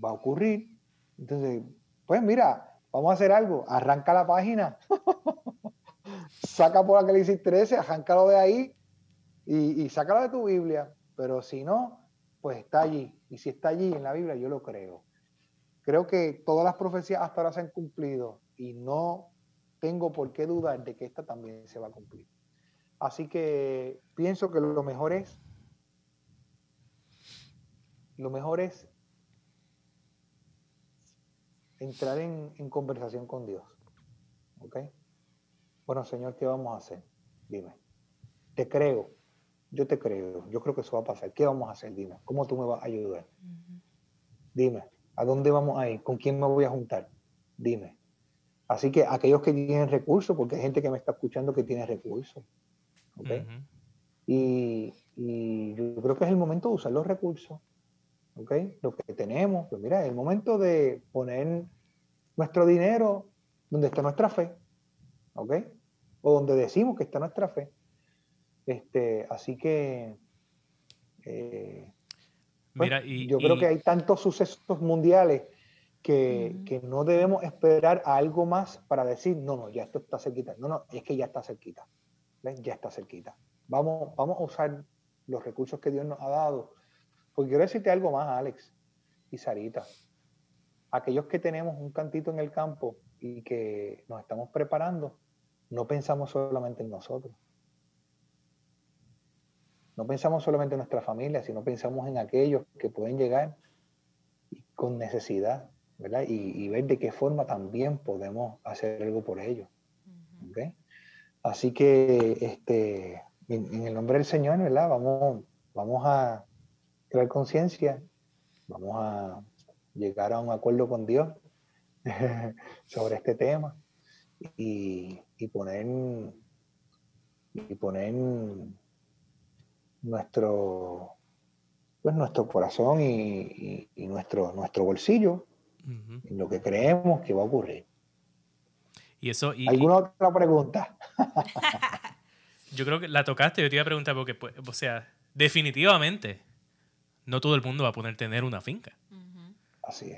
va a ocurrir. Entonces, pues mira, vamos a hacer algo, arranca la página, saca por Apocalipsis 13, arráncalo de ahí y, y sácalo de tu Biblia. Pero si no, pues está allí. Y si está allí en la Biblia, yo lo creo. Creo que todas las profecías hasta ahora se han cumplido y no tengo por qué dudar de que esta también se va a cumplir. Así que pienso que lo mejor es, lo mejor es entrar en, en conversación con Dios. ¿Ok? Bueno, Señor, ¿qué vamos a hacer? Dime. Te creo. Yo te creo. Yo creo que eso va a pasar. ¿Qué vamos a hacer? Dime. ¿Cómo tú me vas a ayudar? Dime. ¿A dónde vamos a ir? ¿Con quién me voy a juntar? Dime. Así que aquellos que tienen recursos, porque hay gente que me está escuchando que tiene recursos. ¿okay? y, y, yo creo que es el momento de usar los recursos. ¿okay? Lo que tenemos. Pues mira, es el momento de poner nuestro dinero donde está nuestra fe. ¿ok? O donde decimos que está nuestra fe. Este, así que eh, pues, Mira, y, yo creo que hay tantos sucesos mundiales que, que, no debemos esperar a algo más para decir, no, no, ya esto está cerquita. No, no, es que ya está cerquita. ¿Ven? Ya está cerquita. Vamos, vamos a usar los recursos que Dios nos ha dado. Porque quiero decirte algo más, Alex y Sarita. Aquellos que tenemos un cantito en el campo y que nos estamos preparando, no pensamos solamente en nosotros. No pensamos solamente en nuestra familia, sino pensamos en aquellos que pueden llegar con necesidad, ¿verdad? Y, ver de qué forma también podemos hacer algo por ellos. Así que este, en, el nombre del Señor, ¿verdad? Vamos, vamos a crear conciencia, vamos a llegar a un acuerdo con Dios sobre este tema y, poner y poner nuestro pues nuestro corazón y, nuestro nuestro bolsillo en lo que creemos que va a ocurrir. Y eso alguna otra pregunta yo creo que la tocaste yo te iba a preguntar porque pues, o sea definitivamente no todo el mundo va a poder tener una finca.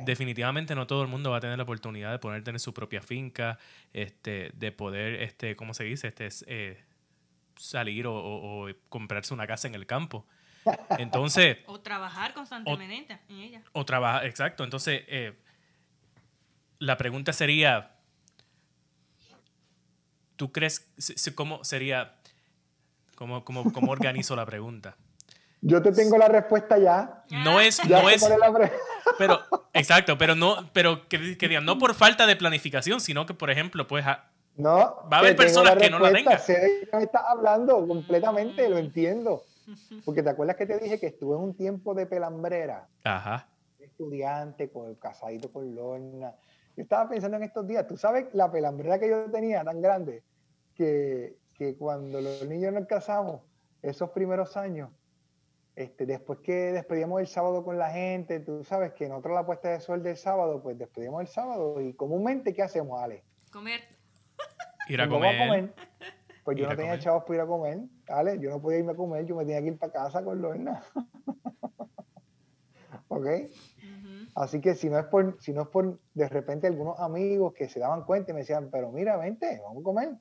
Definitivamente no todo el mundo va a tener la oportunidad de poder tener su propia finca, este, de poder, este, ¿cómo se dice? Este, eh, salir o, comprarse una casa en el campo. Entonces... o trabajar constantemente en ella. O trabajar, exacto. Entonces, eh, la pregunta sería, ¿tú crees, cómo sería, cómo, cómo, cómo organizo la pregunta? Yo te tengo la respuesta ya. No es, no es. Pero, exacto, pero no, pero que, digan, no por falta de planificación, sino que, por ejemplo, pues no, va a haber personas que no la tengan. Sé de qué me estás hablando completamente, lo entiendo. Porque te acuerdas que te dije que estuve en un tiempo de pelambrera. Ajá. Estudiante, con el casadito con Lorna. Yo estaba pensando en estos días, tú sabes la pelambrera que yo tenía tan grande que, que cuando los niños nos casamos, esos primeros años, este, después que despedíamos el sábado con la gente, tú sabes que nosotros la puesta de sol del sábado, pues despedimos el sábado y comúnmente, ¿qué hacemos, Ale? Comer. Ir a comer. Pues yo no tenía chavos para ir a comer, Ale, yo no podía irme a comer, yo me tenía que ir para casa con Lorna. ¿Ok? Así que si no, es por, si no es por de repente algunos amigos que se daban cuenta y me decían, pero mira, vente, vamos a comer.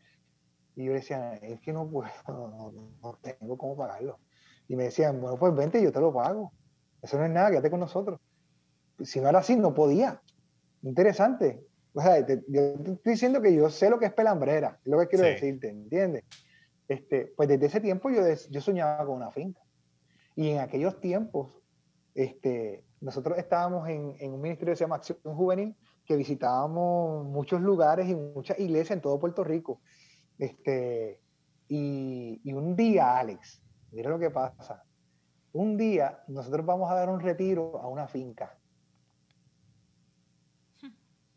Y yo decía, es que no puedo, no tengo cómo pagarlo. Y me decían, bueno, pues vente, yo te lo pago. Eso no es nada, quédate con nosotros. Si no era así, no podía. Interesante. O sea, yo te estoy diciendo que yo sé lo que es pelambrera, es lo que quiero decirte, ¿entiendes? este, pues desde ese tiempo yo, yo soñaba con una finca. Y en aquellos tiempos, este, nosotros estábamos en, en un ministerio que se llama Acción Juvenil, que visitábamos muchos lugares y muchas iglesias en todo Puerto Rico. Este, y, y un día, Alex, mira lo que pasa. Un día nosotros vamos a dar un retiro a una finca.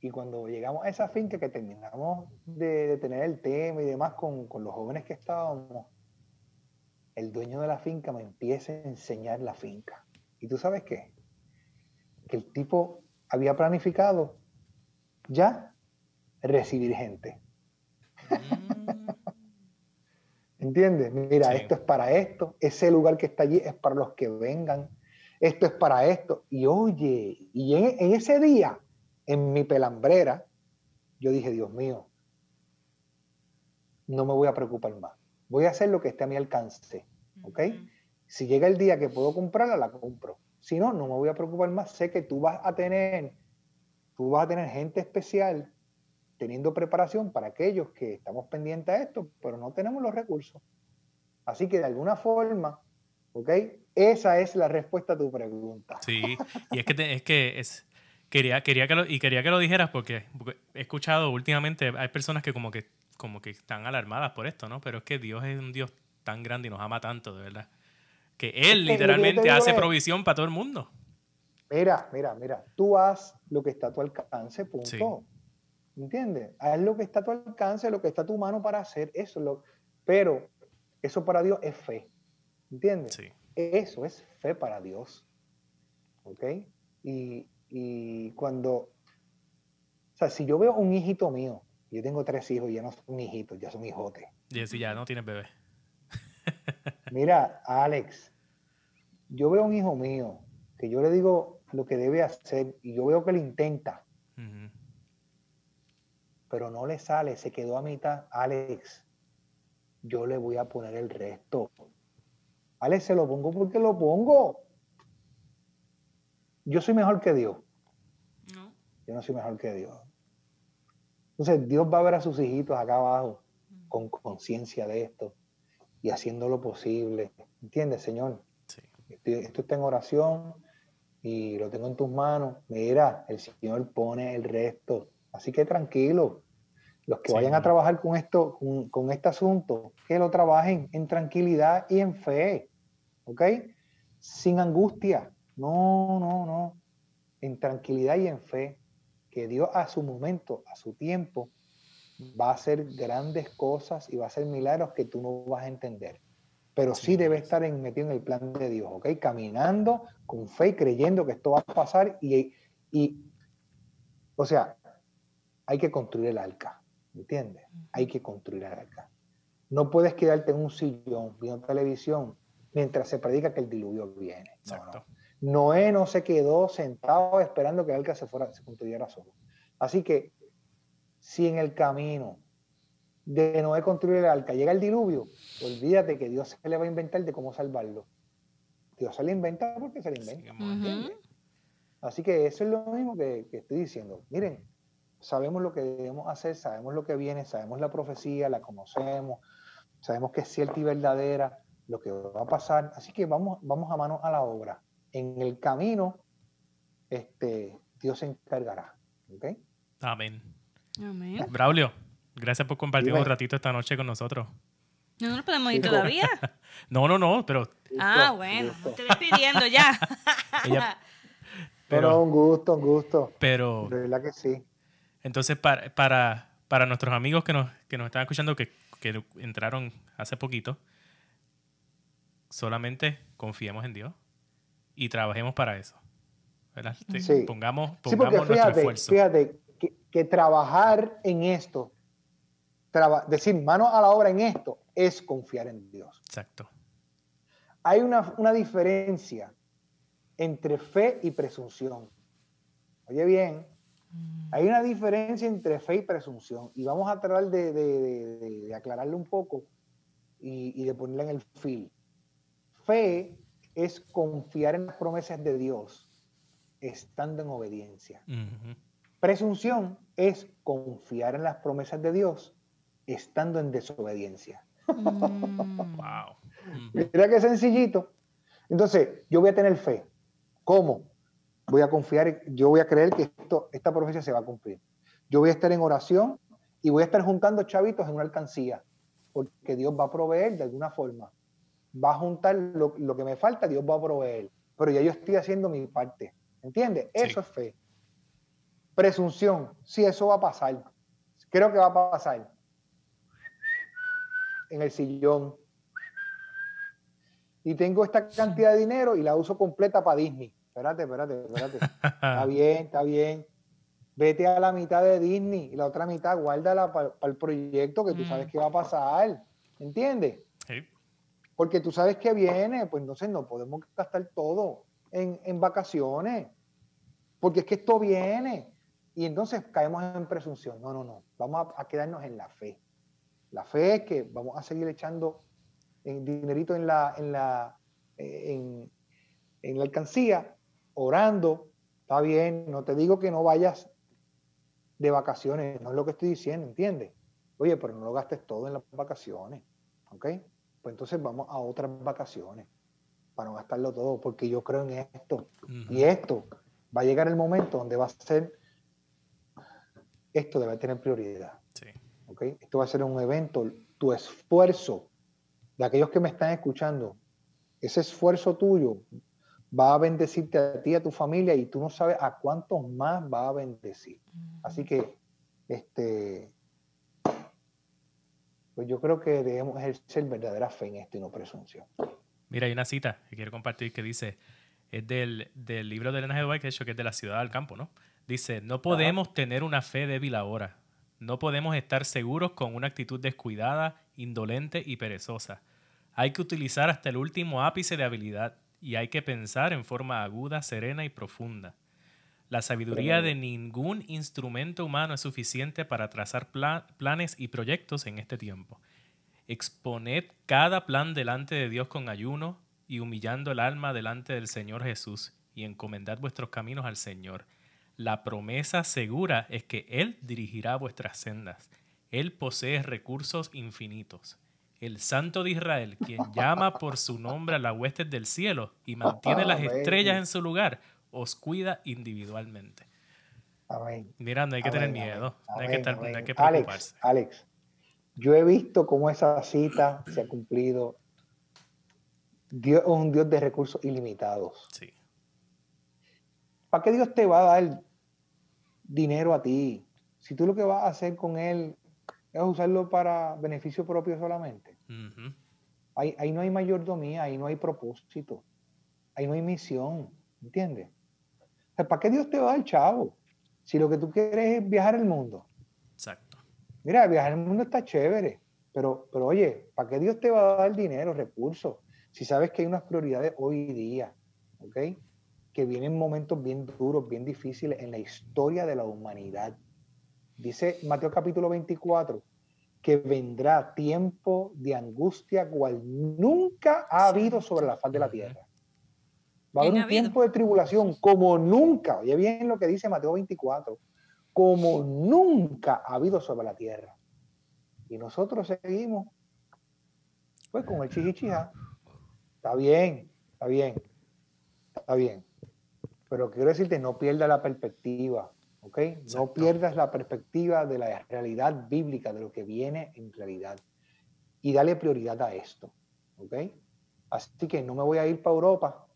Y cuando llegamos a esa finca que terminamos de, tener el tema y demás con, con, los jóvenes que estábamos, el dueño de la finca me empieza a enseñar la finca. ¿Y tú sabes qué? Que el tipo había planificado ya recibir gente. Mm. ¿Entiendes? Mira, esto es para esto, ese lugar que está allí es para los que vengan, esto es para esto. Y oye, y en, ese día, en mi pelambrera, yo dije, Dios mío, no me voy a preocupar más. Voy a hacer lo que esté a mi alcance. ¿Ok? Si llega el día que puedo comprarla, la compro. Si no, no me voy a preocupar más. Sé que tú vas a tener, tú vas a tener gente especial teniendo preparación para aquellos que estamos pendientes a esto, pero no tenemos los recursos. Así que de alguna forma, ¿ok? Esa es la respuesta a tu pregunta. Sí, y es que, es que es, quería, quería que lo, y quería que lo dijeras porque, he escuchado últimamente, hay personas que como que como que están alarmadas por esto, ¿no? Pero es que Dios es un Dios tan grande y nos ama tanto, de verdad. Que Él literalmente hace provisión para todo el mundo. Mira, mira, mira, tú haz lo que está a tu alcance, punto. ¿Entiendes? Haz lo que está a tu alcance, lo que está a tu mano para hacer, eso. Lo, pero eso para Dios es fe. ¿Entiendes? Sí. Eso es fe para Dios. ¿Ok? Y, cuando, o sea, si yo veo un hijito mío, yo tengo tres hijos, ya no son hijitos, ya son hijotes. Y si ya no tienes bebé. Mira, Alex, yo veo un hijo mío que yo le digo lo que debe hacer y yo veo que le intenta pero no le sale, se quedó a mitad, Alex, yo le voy a poner el resto. Alex, se lo pongo porque lo pongo. Yo soy mejor que Dios. No. Yo no soy mejor que Dios. Entonces Dios va a ver a sus hijitos acá abajo con conciencia de esto y haciendo lo posible. ¿Entiendes, Señor? Sí. esto está en oración y lo tengo en tus manos. Mira, el Señor pone el resto. Así que tranquilo. Los que vayan a trabajar con esto, con, este asunto, que lo trabajen en tranquilidad y en fe. ¿Ok? Sin angustia. No, no, no. En tranquilidad y en fe. Que Dios a su momento, a su tiempo, va a hacer grandes cosas y va a hacer milagros que tú no vas a entender. Pero sí, debe estar en, metido en el plan de Dios, ¿ok? Caminando con fe y creyendo que esto va a pasar y, y o sea, hay que construir el arca, ¿entiendes? Hay que construir el arca. No puedes quedarte en un sillón viendo televisión mientras se predica que el diluvio viene. Exacto. Noé no se quedó sentado esperando que el arca se, fuera, se construyera solo. Así que si en el camino de Noé construir el arca llega el diluvio, olvídate que Dios se le va a inventar de cómo salvarlo. Dios se le inventa porque se le inventa. Así que eso es lo mismo que, que estoy diciendo. Miren, sabemos lo que debemos hacer, sabemos lo que viene, sabemos la profecía, la conocemos, sabemos que es cierta y verdadera lo que va a pasar. Así que vamos, vamos a mano a la obra. En el camino, este, Dios se encargará. Amén. Amén. Braulio, gracias por compartir un ratito esta noche con nosotros. No, nos podemos ir todavía. no, no, no, pero. Ah, bueno, estoy despidiendo ya. pero, un gusto, un gusto. Pero. De verdad que sí. Entonces, para, para, para nuestros amigos que nos, que nos están escuchando, que, que entraron hace poquito, solamente confiemos en Dios y trabajemos para eso. ¿verdad? Sí. Pongamos, pongamos nuestro esfuerzo. Fíjate que, que, trabajar en esto, decir mano a la obra en esto, es confiar en Dios. Exacto. Hay una, una diferencia entre fe y presunción. Oye bien, Mm. Hay una diferencia entre fe y presunción y vamos a tratar de, de, aclararle un poco y, de ponerla en el fil. Fe es confiar en las promesas de Dios estando en obediencia. Presunción es confiar en las promesas de Dios estando en desobediencia. wow. Mira qué sencillito. Entonces, yo voy a tener fe. ¿Cómo? Voy a confiar, yo voy a creer que esto, esta profecía se va a cumplir. Yo voy a estar en oración y voy a estar juntando chavitos en una alcancía, porque Dios va a proveer de alguna forma. Va a juntar lo, que me falta, Dios va a proveer. Pero ya yo estoy haciendo mi parte. ¿Entiendes? Eso es fe. Presunción. Sí, eso va a pasar. Creo que va a pasar. En el sillón. Y tengo esta cantidad de dinero y la uso completa para Disney. Espérate, espérate, espérate. está bien, está bien vete a la mitad de Disney y la otra mitad guárdala para el proyecto que tú sabes mm. que va a pasar. ¿Entiendes? Sí. Porque tú sabes que viene, pues entonces no podemos gastar todo en, vacaciones. Porque es que esto viene. Y entonces caemos en presunción. No, no, no. Vamos a, quedarnos en la fe. La fe es que vamos a seguir echando en dinerito en la, en la, eh, en, en la alcancía, orando. Está bien, no te digo que no vayas de vacaciones, no es lo que estoy diciendo, ¿entiendes? Oye, pero no lo gastes todo en las vacaciones, ¿ok? Pues entonces vamos a otras vacaciones para no gastarlo todo, porque yo creo en esto. Y esto va a llegar el momento donde va a ser, esto debe tener prioridad. Sí. ¿ok? Esto va a ser un evento, tu esfuerzo de aquellos que me están escuchando, ese esfuerzo tuyo va a bendecirte a ti, a tu familia, y tú no sabes a cuántos más va a bendecir. Así que, este, pues yo creo que debemos ejercer verdadera fe en esto y no presunción. Mira, hay una cita que quiero compartir que dice, es del, libro de Elena G. White, que es de la ciudad del campo, ¿no? Dice, no podemos tener una fe débil ahora. No podemos estar seguros con una actitud descuidada, indolente y perezosa. Hay que utilizar hasta el último ápice de habilidad y hay que pensar en forma aguda, serena y profunda. La sabiduría de ningún instrumento humano es suficiente para trazar planes y proyectos en este tiempo. Exponed cada plan delante de Dios con ayuno y humillando el alma delante del Señor Jesús y encomendad vuestros caminos al Señor. La promesa segura es que Él dirigirá vuestras sendas. Él posee recursos infinitos el Santo de Israel, quien llama por su nombre a las huestes del cielo y mantiene las estrellas en su lugar, os cuida individualmente. Amén. Mira, no hay que tener miedo, no hay que, estar, preocuparse. Alex, Alex, yo he visto cómo esa cita se ha cumplido. Dios es un Dios de recursos ilimitados. Sí. ¿Para qué Dios te va a dar dinero a ti? Si tú lo que vas a hacer con él es usarlo para beneficio propio solamente. ahí, no hay mayordomía, ahí no hay propósito, ahí no hay misión, ¿entiendes? ¿Para qué Dios te va a dar chavo? Si lo que tú quieres es viajar el mundo. Exacto. Mira, viajar el mundo está chévere, pero, pero oye, ¿para qué Dios te va a dar dinero, recursos? Si sabes que hay unas prioridades hoy día, ¿ok? Que vienen momentos bien duros, bien difíciles en la historia de la humanidad Dice Mateo capítulo 24 que vendrá tiempo de angustia cual nunca ha habido sobre la faz de la tierra. Va a haber un tiempo de tribulación como nunca, oye bien lo que dice Mateo 24, como nunca ha habido sobre la tierra. Y nosotros seguimos, pues con el chichichija. Está bien, está bien, está bien. Pero quiero decirte, no pierda la perspectiva. No pierdas la perspectiva de la realidad bíblica, de lo que viene en realidad. Y dale prioridad a esto, ¿ok? Así que no me voy a ir para Europa.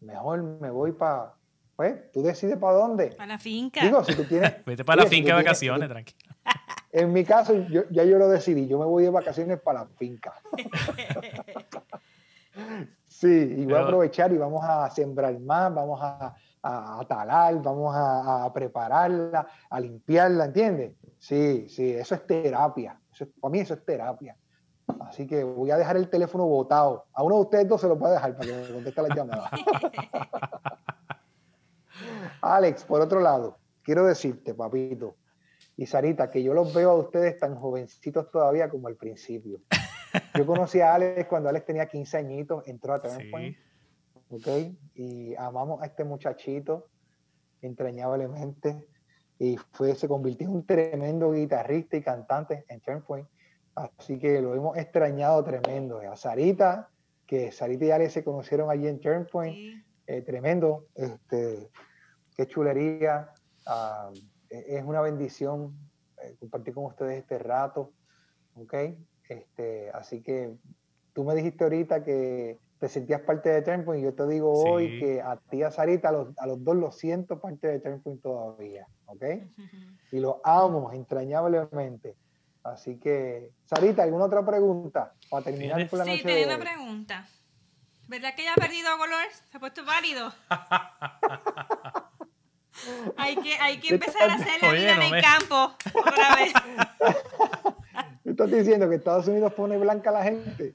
Mejor me voy para... Pues, tú decides para dónde. Para la finca. Digo, si tú tienes... Vete para la finca de vacaciones, tranquilo. En mi caso, yo, ya yo lo decidí. Yo me voy de vacaciones para la finca. sí, y voy a aprovechar y vamos a sembrar más, vamos a a, talar, vamos a, prepararla, a limpiarla, ¿entiendes? Sí, sí, eso es terapia. para mí eso es terapia. Así que voy a dejar el teléfono botado. A uno de ustedes dos se lo voy a dejar para que me conteste la llamada. Alex, por otro lado, quiero decirte, papito y Sarita, que yo los veo a ustedes tan jovencitos todavía como al principio. Yo conocí a Alex cuando Alex tenía 15 añitos, entró a Turning ¿ok? Y amamos a este muchachito entrañablemente y fue, se convirtió en un tremendo guitarrista y cantante en Turnpoint. Así que lo hemos extrañado tremendo. A Sarita, que Sarita y Ale se conocieron allí en Turnpoint, eh, tremendo. Este, qué chulería. Ah, e, es una bendición eh, compartir con ustedes este rato. ¿Ok? Este, así que tú me dijiste ahorita que te sentías parte de Turnpoint y yo te digo hoy que a ti y a Sarita, a los, a los dos los siento parte de Turnpoint todavía. ¿Ok? Y los amo entrañablemente. Así que, Sarita, ¿alguna otra pregunta para terminar por la noche? Sí, tenía una pregunta. ¿Verdad que ya ha perdido color? ¿Se ha puesto válido? hay, que, hay que empezar a hacer la vida en el campo otra vez. ¿Me estás diciendo que Estados Unidos pone blanca a la gente?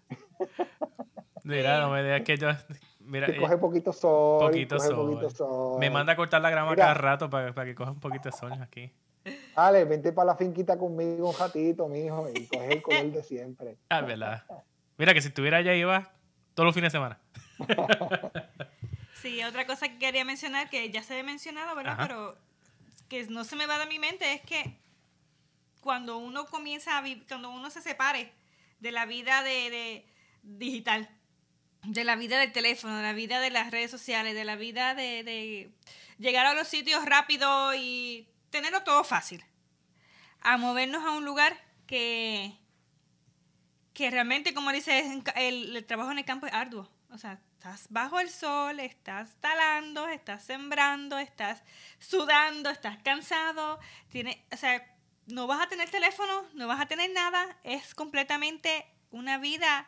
Mira, no me digas que yo... Mira, que coge poquito sol. Poquito, sol. poquito sol. Me manda a cortar la grama cada rato para, para que coja un poquito de sol aquí. Ale, vente para la finquita conmigo un ratito, mijo, y coge el color de siempre. Ah, verdad. Mira que si estuviera allá iba todos los fines de semana. sí, otra cosa que quería mencionar, que ya se ha mencionado, ¿verdad? Pero que no se me va de mi mente es que cuando uno comienza a vivir, cuando uno se separe de la vida de, digital, de la vida del teléfono, de la vida de las redes sociales, de la vida de, de llegar a los sitios rápido y tenerlo todo fácil, a movernos a un lugar que, que realmente, como dice, el, trabajo en el campo es arduo. O sea, estás bajo el sol, estás talando, estás sembrando, estás sudando, estás cansado. Tiene, o sea, no vas a tener teléfono, no vas a tener nada. Es completamente una vida,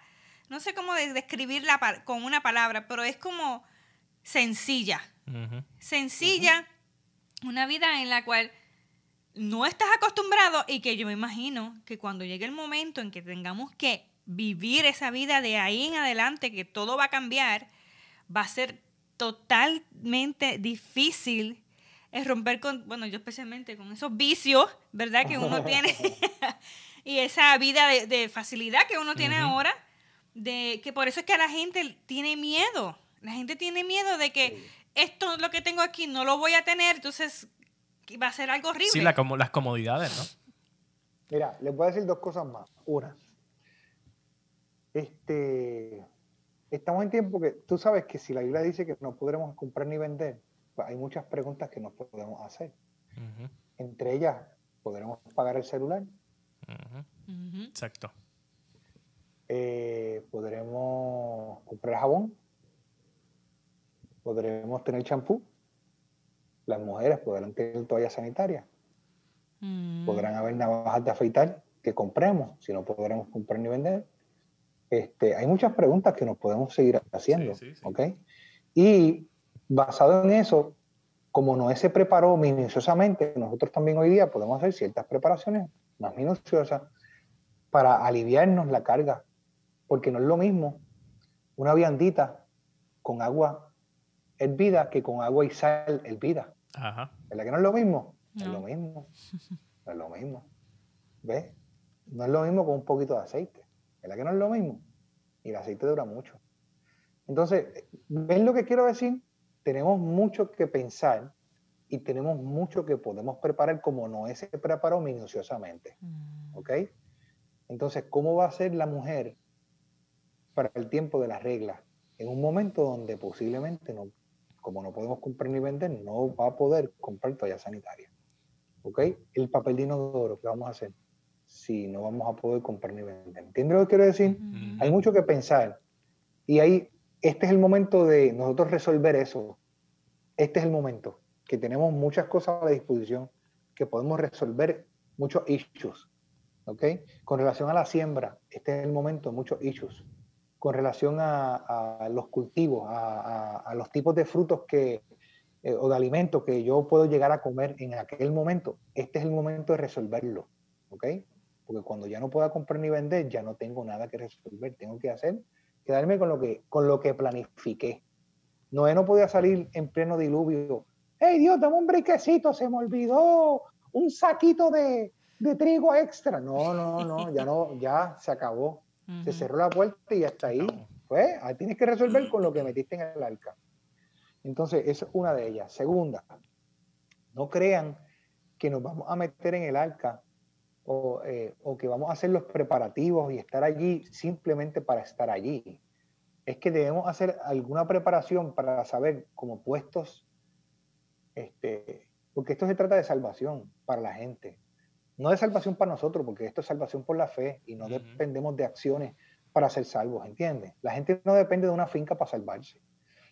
no sé cómo describirla con una palabra, pero es como sencilla. Sencilla una vida en la cual no estás acostumbrado y que yo me imagino que cuando llegue el momento en que tengamos que vivir esa vida de ahí en adelante, que todo va a cambiar, va a ser totalmente difícil es romper con, bueno, yo especialmente con esos vicios, ¿verdad? Que uno tiene y esa vida de, facilidad que uno tiene ahora, de que por eso es que la gente tiene miedo. La gente tiene miedo de que esto lo que tengo aquí no lo voy a tener, entonces va a ser algo horrible. Sí, las comodidades, ¿no? Mira, les voy a decir dos cosas más. Una, este, estamos en tiempo que tú sabes que si la Biblia dice que no podremos comprar ni vender, pues hay muchas preguntas que no podemos hacer. Entre ellas, ¿podremos pagar el celular? Exacto. Eh, ¿Podremos comprar jabón? podremos tener champú, las mujeres podrán tener toallas sanitarias, mm. podrán haber navajas de afeitar que compremos, si no podremos comprar ni vender. Este, hay muchas preguntas que nos podemos seguir haciendo, Y basado en eso, como Noé se preparó minuciosamente, nosotros también hoy día podemos hacer ciertas preparaciones más minuciosas para aliviarnos la carga, porque no es lo mismo una viandita con agua vida que con agua y sal vida. Ajá. ¿Verdad que no es lo mismo? No. Es lo mismo. No es lo mismo. ¿Ves? No es lo mismo con un poquito de aceite. ¿Verdad que no es lo mismo? Y el aceite dura mucho. Entonces, ¿ven lo que quiero decir? Tenemos mucho que pensar y tenemos mucho que podemos preparar como no se preparó minuciosamente. Mm. ¿Ok? Entonces, ¿cómo va a ser la mujer para el tiempo de las reglas? En un momento donde posiblemente no como no podemos comprar ni vender, no va a poder comprar toalla sanitaria. ¿Ok? El papel de inodoro, ¿qué vamos a hacer? Si no vamos a poder comprar ni vender. ¿Entiendes lo que quiero decir? Hay mucho que pensar. Y ahí, este es el momento de nosotros resolver eso. Este es el momento que tenemos muchas cosas a la disposición, que podemos resolver muchos issues. ¿Ok? Con relación a la siembra, este es el momento de muchos issues con relación a, los cultivos, a, los tipos de frutos que, eh, o de alimentos que yo puedo llegar a comer en aquel momento, este es el momento de resolverlo, ¿ok? Porque cuando ya no pueda comprar ni vender, ya no tengo nada que resolver, tengo que hacer, quedarme con lo que, con lo que planifiqué. Noé no podía salir en pleno diluvio. ¡Hey Dios, dame un briquecito! Se me olvidó un saquito de, de trigo extra. No, no, no, ya no, ya se acabó se cerró la puerta y hasta ahí. Pues ahí tienes que resolver con lo que metiste en el arca. Entonces, esa es una de ellas. Segunda, no crean que nos vamos a meter en el arca o, eh, o que vamos a hacer los preparativos y estar allí simplemente para estar allí. Es que debemos hacer alguna preparación para saber como puestos, este, porque esto se trata de salvación para la gente. No de salvación para nosotros, porque esto es salvación por la fe y no dependemos de acciones para ser salvos, ¿entiendes? La gente no depende de una finca para salvarse,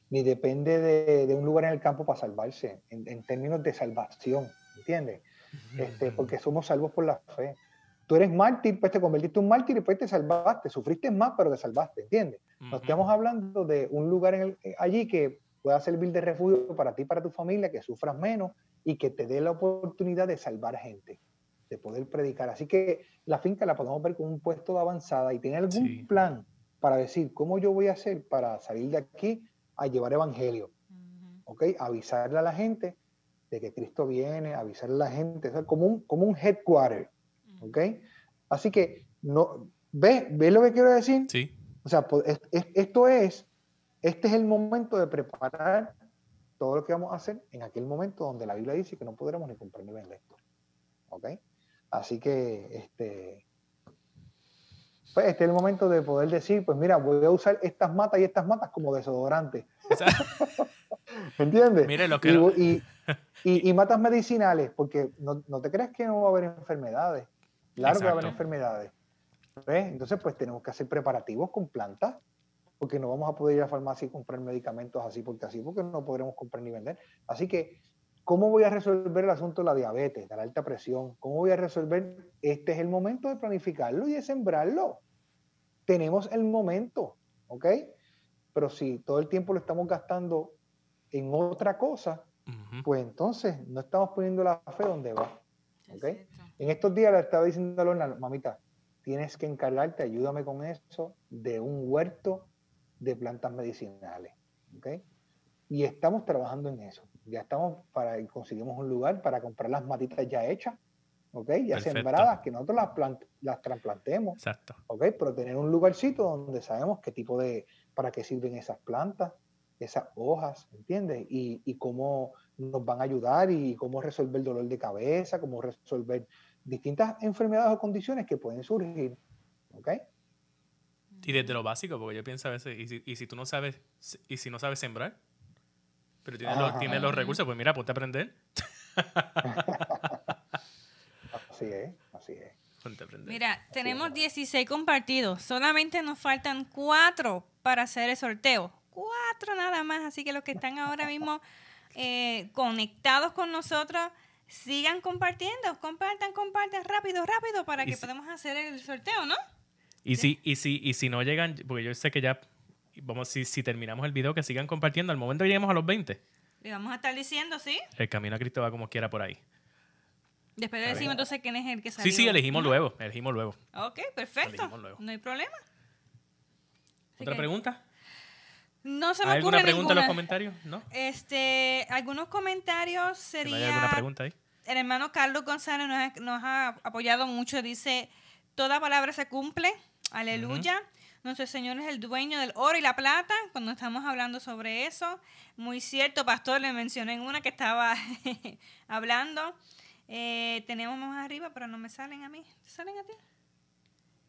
ni depende de, de un lugar en el campo para salvarse, en, en términos de salvación, ¿entiendes? Este, porque somos salvos por la fe. Tú eres mártir, pues te convertiste en un mártir y pues te salvaste. Sufriste más, pero te salvaste, ¿entiendes? No Ujú. estamos hablando de un lugar en el- eh, allí que pueda servir de refugio para ti para tu familia, que sufras menos y que te dé la oportunidad de salvar gente, de poder predicar. Así que la finca la podemos ver como un puesto de avanzada y tener algún Sí. plan para decir cómo yo voy a hacer para salir de aquí a llevar evangelio. Ujú. ¿ok? Avisarle a la gente de que Cristo viene, avisarle a la gente, o sea, como un, como un headquarter, ¿ok? Así que, no, ¿ves, ¿ves lo que quiero decir? Sí. O sea, po- es- es- esto es, este es el momento de preparar todo lo que vamos a hacer en aquel momento donde la Biblia dice que no podremos ni comprar ni vender. ¿Ok? Así que, este, pues este es el momento de poder decir, pues mira, voy a usar estas matas y estas matas como desodorante. Sea, ¿Entiendes? Mire, lo que y, y- y- y matas medicinales, porque no, no te creas que no va a haber enfermedades. Claro que va a haber enfermedades. ¿Ves? Entonces, pues tenemos que hacer preparativos con plantas, porque no vamos a poder ir a la farmacia y comprar medicamentos así porque así, porque no podremos comprar ni vender. Así que, ¿cómo voy a resolver el asunto de la diabetes, de la alta presión? ¿Cómo voy a resolver? Este es el momento de planificarlo y de sembrarlo. Tenemos el momento, ¿ok? Pero si todo el tiempo lo estamos gastando en otra cosa, pues entonces no estamos poniendo la fe donde va. Es ¿ok? cierto. En estos días le estaba diciendo a Lorna, mamita, tienes que encargarte, ayúdame con eso, de un huerto de plantas medicinales. ¿ok? Y estamos trabajando en eso. Ya estamos para, y conseguimos un lugar para comprar las matitas ya hechas, ¿ok? Ya Perfecto. sembradas, que nosotros las, plant- las trasplantemos. Exacto. ¿ok? Pero tener un lugarcito donde sabemos qué tipo de, para qué sirven esas plantas, esas hojas, ¿entiendes? Y, y cómo nos van a ayudar y cómo resolver el dolor de cabeza, cómo resolver distintas enfermedades o condiciones que pueden surgir, ¿ok? Y desde lo básico, porque yo pienso a veces, y si, y si tú no sabes, y si no sabes sembrar, pero tienes, los, Ajá. tienes los recursos, pues mira, ponte a aprender. Así es, así es. Ponte a aprender. Mira, tenemos 16 compartidos. Solamente nos faltan 4 para hacer el sorteo. 4 nada más. Así que los que están ahora mismo eh, conectados con nosotros, sigan compartiendo. Compartan, compartan rápido, rápido para que si- podamos hacer el sorteo, ¿no? Y si, y si, y si no llegan, porque yo sé que ya, vamos, si, si terminamos el video, que sigan compartiendo. Al momento lleguemos a los 20, Le vamos a estar diciendo, ¿sí? el camino a Cristo va como quiera por ahí. Después Está decimos entonces quién es el que salió. Sí, sí, elegimos Ujú. luego, elegimos luego. Ok, perfecto. Luego. No hay problema. Así ¿Otra que pregunta? No se me ¿Hay alguna pregunta en los ninguna. comentarios? ¿No? Este, algunos comentarios ¿Que no hay sería alguna pregunta ahí? el hermano Carlos González nos ha, nos ha apoyado mucho. Dice, toda palabra se cumple. Aleluya. Nuestro Señor es el dueño del oro y la plata. Cuando estamos hablando sobre eso. Muy cierto, pastor, le mencioné en una que estaba hablando. Eh, tenemos más arriba, pero no me salen a mí. ¿Te salen a ti?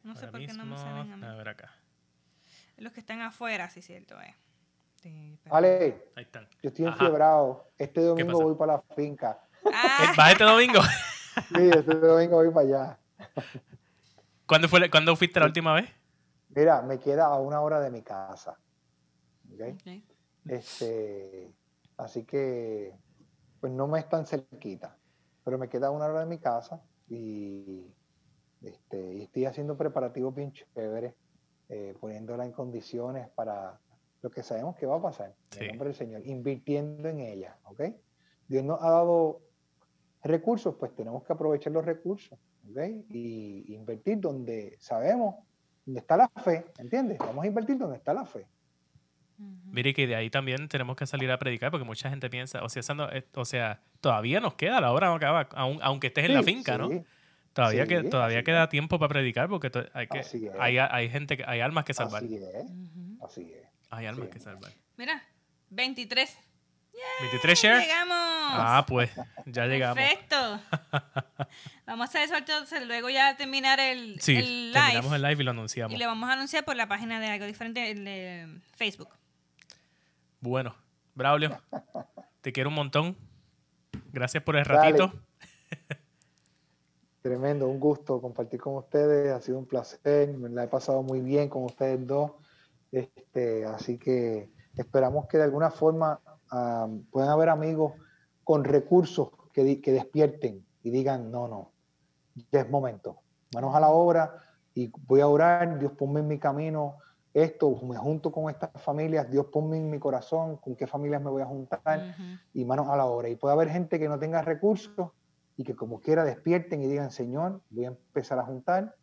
No sé por qué no me salen a mí. A ver acá. Los que están afuera, sí, cierto es. Sí, pero- Ale, Ahí están. yo estoy enfiebrado. Este domingo voy para la finca. Ah, ¿Vas este domingo? Sí, este domingo voy para allá. ¿Cuándo, fue, ¿Cuándo fuiste la última vez? Mira, me queda a una hora de mi casa. ¿ok? ok. Este, así que, pues no me es tan cerquita, pero me queda una hora de mi casa y, este, y estoy haciendo preparativos bien chéveres, eh, poniéndola en condiciones para lo que sabemos que va a pasar, en el nombre del Señor, invirtiendo en ella, ¿ok? Dios nos ha dado recursos, pues tenemos que aprovechar los recursos, ¿ok? Y invertir donde sabemos, donde está la fe, ¿entiendes? Vamos a invertir donde está la fe. Mire que de ahí también tenemos que salir a predicar porque mucha gente piensa, o sea, no- eh, o sea todavía nos queda, la hora no acaba, aun- aunque estés en la Sí, finca, ¿no? Todavía, Sí, que, todavía queda tiempo para predicar porque to- hay, que, hay, hay gente, que- hay almas que salvar. Así es, así es. Hay almas Sí. que salvar. Mira, 23. 23 share. Llegamos. Ah, pues ya llegamos. Perfecto. vamos a hacer sorteo entonces, luego ya terminar el, Sí, el terminamos live. el live y lo anunciamos. Y le vamos a anunciar por la página de algo diferente el de Facebook. Bueno, Braulio, te quiero un montón. Gracias por el Dale. ratito. Tremendo, un gusto compartir con ustedes, ha sido un placer, me la he pasado muy bien con ustedes dos, este, así que esperamos que de alguna forma puedan haber amigos con recursos que, que despierten y digan, no, no, ya es momento, manos a la obra y voy a orar, Dios ponme en mi camino esto, me junto con estas familias, Dios ponme en mi corazón, con qué familias me voy a juntar y manos a la obra. Y puede haber gente que no tenga recursos y que como quiera despierten y digan, Señor, voy a empezar a juntar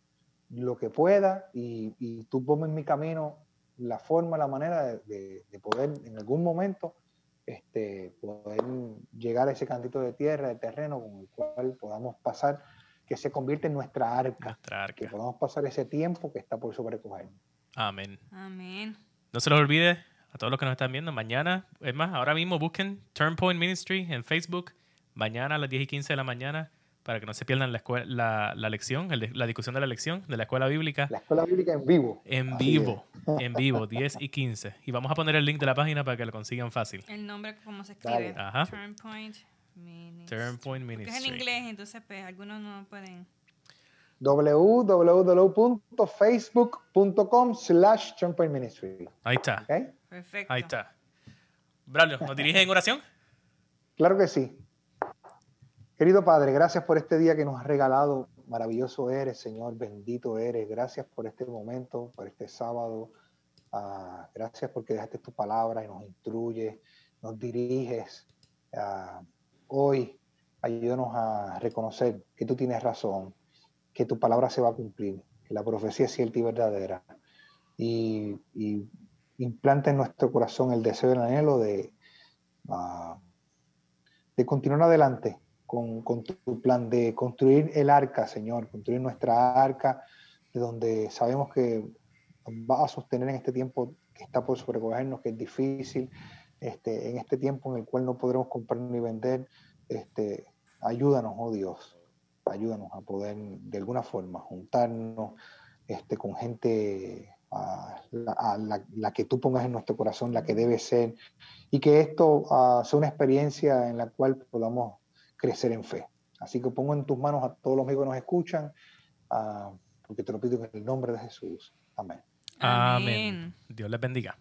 lo que pueda y, y tú ponme en mi camino la forma, la manera de, de- de poder en algún momento este, poder llegar a ese cantito de tierra, de terreno con el cual podamos pasar, que se convierte en nuestra arca, Nuestra que podamos pasar ese tiempo que está por sobrecogernos. Amén. Amén. No se los olvide a todos los que nos están viendo. Mañana, es más, ahora mismo busquen Turn Point Ministry en Facebook. Mañana a las 10 y 15 de la mañana para que no se pierdan la, escuela, la, la lección, el la discusión de la lección de la escuela bíblica. La escuela bíblica en vivo. En Así vivo, en vivo, 10 y 15. Y vamos a poner el link de la página para que lo consigan fácil. El nombre, como se escribe. Dale. Ajá. Turn Point Ministry. Turn Point Porque es en Ministry. inglés, entonces pues algunos no pueden. www.facebook.com slash Turnpoint Ministry. Ahí está. Perfecto. ahí está. Braulio, ¿nos diriges en oración? Claro que sí. Querido Padre, gracias por este día que nos has regalado. Maravilloso eres, Señor, bendito eres. Gracias por este momento, por este sábado. Ah, gracias porque dejaste tu palabra y nos instruyes, nos diriges. Ah, hoy ayúdanos a reconocer que tú tienes razón, que tu palabra se va a cumplir, que la profecía es cierta y verdadera. Y, y implanta en nuestro corazón el deseo y el anhelo de, ah, de continuar adelante con, tu plan, de construir el arca, Señor, construir nuestra arca, de donde sabemos que va a sostener en este tiempo que está por sobrecogernos, que es difícil, este, en este tiempo en el cual no podremos comprar ni vender, este, ayúdanos, oh Dios, ayúdanos a poder de alguna forma juntarnos este, con gente a la que tú pongas en nuestro corazón, la que debe ser, y que esto ah, sea una experiencia en la cual podamos crecer en fe. Así que pongo en tus manos a todos los amigos que nos escuchan, porque te lo pido en el nombre de Jesús. Amén. Amén. Amén. Dios les bendiga.